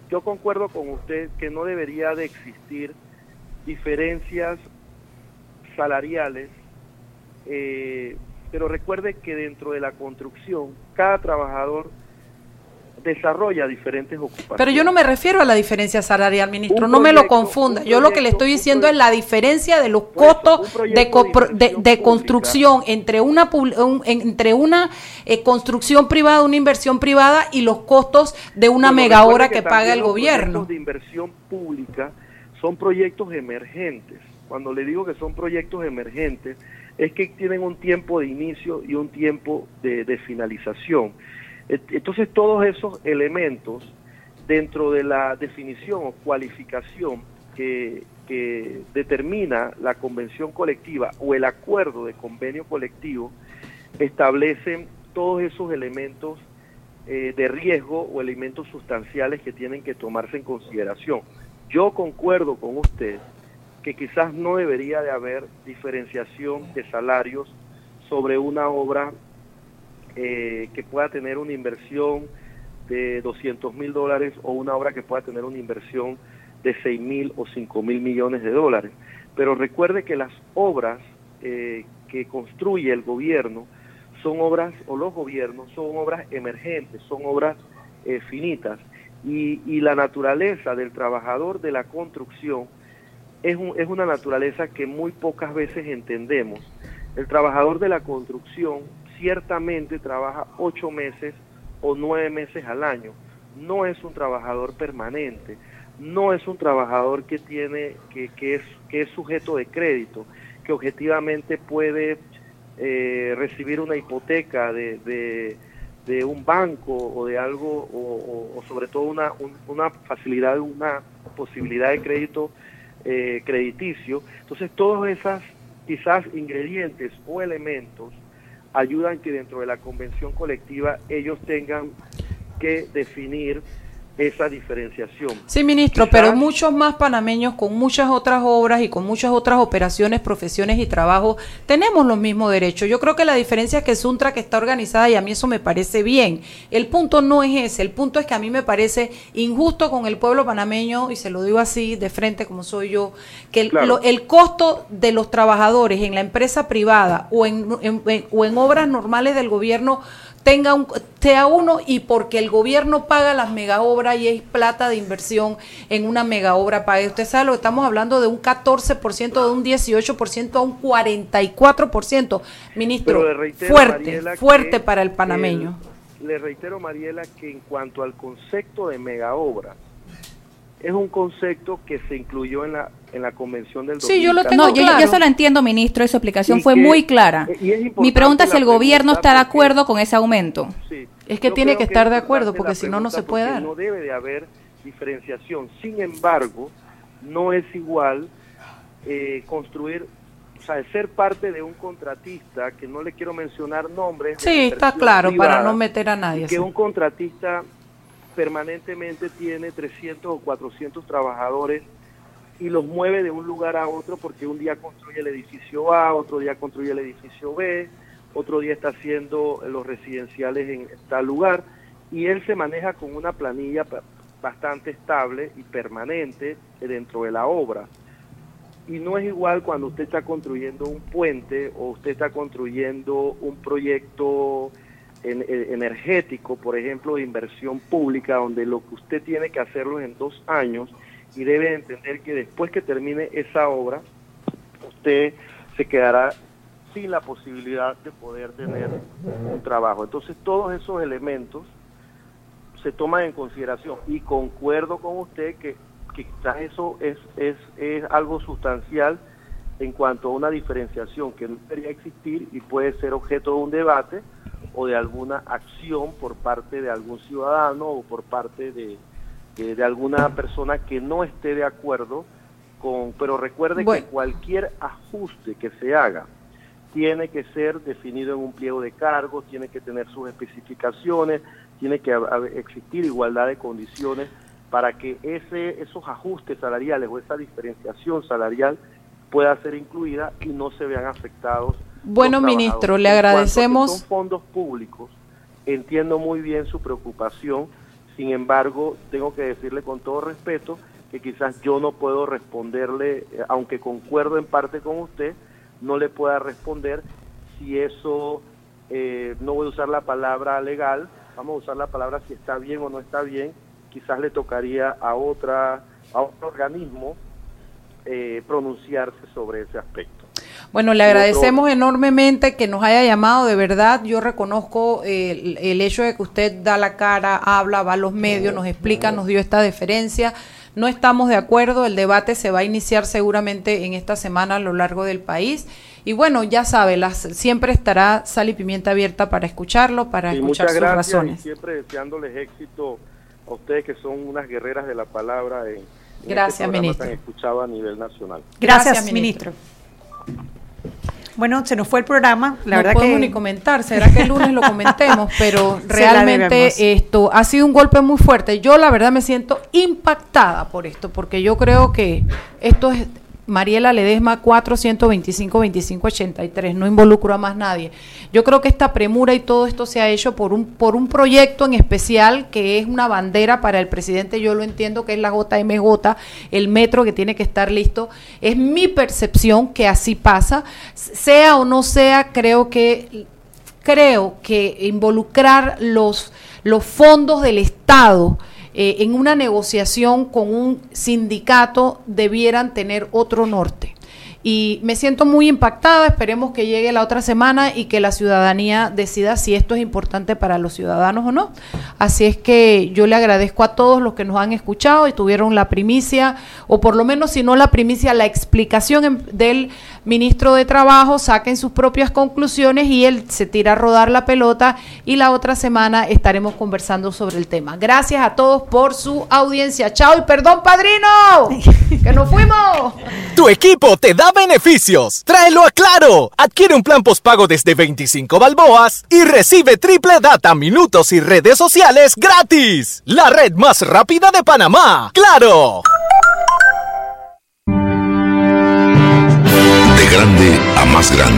Yo concuerdo con usted que no debería de existir diferencias salariales, eh, pero recuerde que dentro de la construcción cada trabajador desarrolla diferentes ocupaciones. Pero yo no me refiero a la diferencia salarial, ministro, no me lo confunda. Yo lo que le estoy diciendo es la diferencia de los costos de, de, de, construcción entre una un, entre una eh, construcción privada, una inversión privada y los costos de una bueno, mega hora que, que paga el gobierno. Los de inversión pública son proyectos emergentes. Cuando le digo que son proyectos emergentes, es que tienen un tiempo de inicio y un tiempo de, finalización. Entonces todos esos elementos dentro de la definición o cualificación que, que, determina la convención colectiva o el acuerdo de convenio colectivo establecen todos esos elementos eh, de riesgo o elementos sustanciales que tienen que tomarse en consideración. Yo concuerdo con usted que quizás no debería de haber diferenciación de salarios sobre una obra eh, que pueda tener una inversión de 200 mil dólares o una obra que pueda tener una inversión de 6 mil o 5 mil millones de dólares. Pero recuerde que las obras eh, que construye el gobierno son obras, o los gobiernos, son obras emergentes, son obras eh, finitas. Y, y, la naturaleza del trabajador de la construcción es, un, es una naturaleza que muy pocas veces entendemos. El trabajador de la construcción ciertamente trabaja ocho meses o nueve meses al año. No es un trabajador permanente, no es un trabajador que tiene, que, que es, que es sujeto de crédito, que objetivamente puede eh, recibir una hipoteca de, de, un banco o de algo, o, o, o sobre todo una, un, una facilidad, una posibilidad de crédito eh, crediticio. Entonces, todos esas quizás ingredientes o elementos ayudan que dentro de la convención colectiva ellos tengan que definir esa diferenciación. Sí, ministro, Quizás, pero muchos más panameños con muchas otras obras y con muchas otras operaciones, profesiones y trabajos tenemos los mismos derechos. Yo creo que la diferencia es que Suntra que está organizada y a mí eso me parece bien. El punto no es ese, el punto es que a mí me parece injusto con el pueblo panameño y se lo digo así de frente como soy yo, que el, claro. lo, el costo de los trabajadores en la empresa privada o en, en, en, o en obras normales del gobierno tenga un, sea uno y porque el gobierno paga las mega obras y es plata de inversión en una mega obra paga. Usted sabe lo que estamos hablando de un 14%, de un 18% a un 44%. Ministro, fuerte, fuerte para el panameño. El, le reitero, Mariela, que en cuanto al concepto de mega obra, es un concepto que se incluyó en la en la convención del Sí, yo lo tengo no, claro. yo, yo, se lo entiendo, ministro, y su explicación y fue que, muy clara. Mi pregunta es si el gobierno está de acuerdo con ese aumento. Sí, es que tiene que estar de acuerdo, porque si no, no se puede dar. No debe de haber diferenciación. Sin embargo, no es igual eh, construir o sea, ser parte de un contratista, que no le quiero mencionar nombres. Sí, está claro, privada, para no meter a nadie. Que sí. un contratista permanentemente tiene 300 o 400 trabajadores y los mueve de un lugar a otro porque un día construye el edificio A, otro día construye el edificio B, otro día está haciendo los residenciales en tal lugar y él se maneja con una planilla bastante estable y permanente dentro de la obra. Y no es igual cuando usted está construyendo un puente o usted está construyendo un proyecto energético, por ejemplo, de inversión pública, donde lo que usted tiene que hacerlo en dos años y debe entender que después que termine esa obra, usted se quedará sin la posibilidad de poder tener un trabajo. Entonces, todos esos elementos se toman en consideración y concuerdo con usted que, que quizás eso es, es, es algo sustancial en cuanto a una diferenciación que no debería existir y puede ser objeto de un debate o de alguna acción por parte de algún ciudadano o por parte de, de, de alguna persona que no esté de acuerdo con, pero recuerde Bueno. que cualquier ajuste que se haga tiene que ser definido en un pliego de cargos, tiene que tener sus especificaciones, tiene que existir igualdad de condiciones para que ese, esos ajustes salariales o esa diferenciación salarial pueda ser incluida y no se vean afectados. Bueno, ministro, le agradecemos- Son fondos públicos, entiendo muy bien su preocupación, sin embargo, tengo que decirle con todo respeto que quizás yo no puedo responderle, eh, aunque concuerdo en parte con usted, no le pueda responder si eso, eh, no voy a usar la palabra legal, vamos a usar la palabra si está bien o no está bien, quizás le tocaría a otra a otro organismo eh, pronunciarse sobre ese aspecto. Bueno, le otro- agradecemos enormemente que nos haya llamado, de verdad, yo reconozco el, el hecho de que usted da la cara, habla, va a los medios, nos explica, nos dio esta deferencia. No estamos de acuerdo, el debate se va a iniciar seguramente en esta semana a lo largo del país. Y bueno, ya sabe, las, siempre estará Sal y Pimienta abierta para escucharlo, para Sí, escuchar muchas sus gracias razones. y siempre deseándoles éxito a ustedes que son unas guerreras de la palabra en, en Gracias, este ministro. tan escuchado a nivel nacional. Gracias, Gracias, ministro. Bueno, se nos fue el programa. La no verdad podemos que ni comentar, será que el lunes lo comentemos, pero realmente esto ha sido un golpe muy fuerte. Yo la verdad me siento impactada por esto, porque yo creo que esto es Mariela Ledesma 425 25 83, no involucro a más nadie. Yo creo que esta premura y todo esto se ha hecho por un por un proyecto en especial que es una bandera para el presidente, yo lo entiendo que es la JMJ, el metro que tiene que estar listo. Es mi percepción que así pasa, sea o no sea, creo que creo que involucrar los, los fondos del Estado eh, en una negociación con un sindicato debieran tener otro norte. Y me siento muy impactada, esperemos que llegue la otra semana y que la ciudadanía decida si esto es importante para los ciudadanos o no. Así es que yo le agradezco a todos los que nos han escuchado y tuvieron la primicia, o por lo menos si no la primicia, la explicación del ministro de Trabajo, saquen sus propias conclusiones y él se tira a rodar la pelota y la otra semana estaremos conversando sobre el tema. Gracias a todos por su audiencia. Chao y perdón, padrino, que nos fuimos. Tu equipo te da beneficios. Tráelo a Claro. Adquiere un plan postpago desde 25 balboas y recibe triple data, minutos y redes sociales gratis. La red más rápida de Panamá. ¡Claro! Grande a más grande.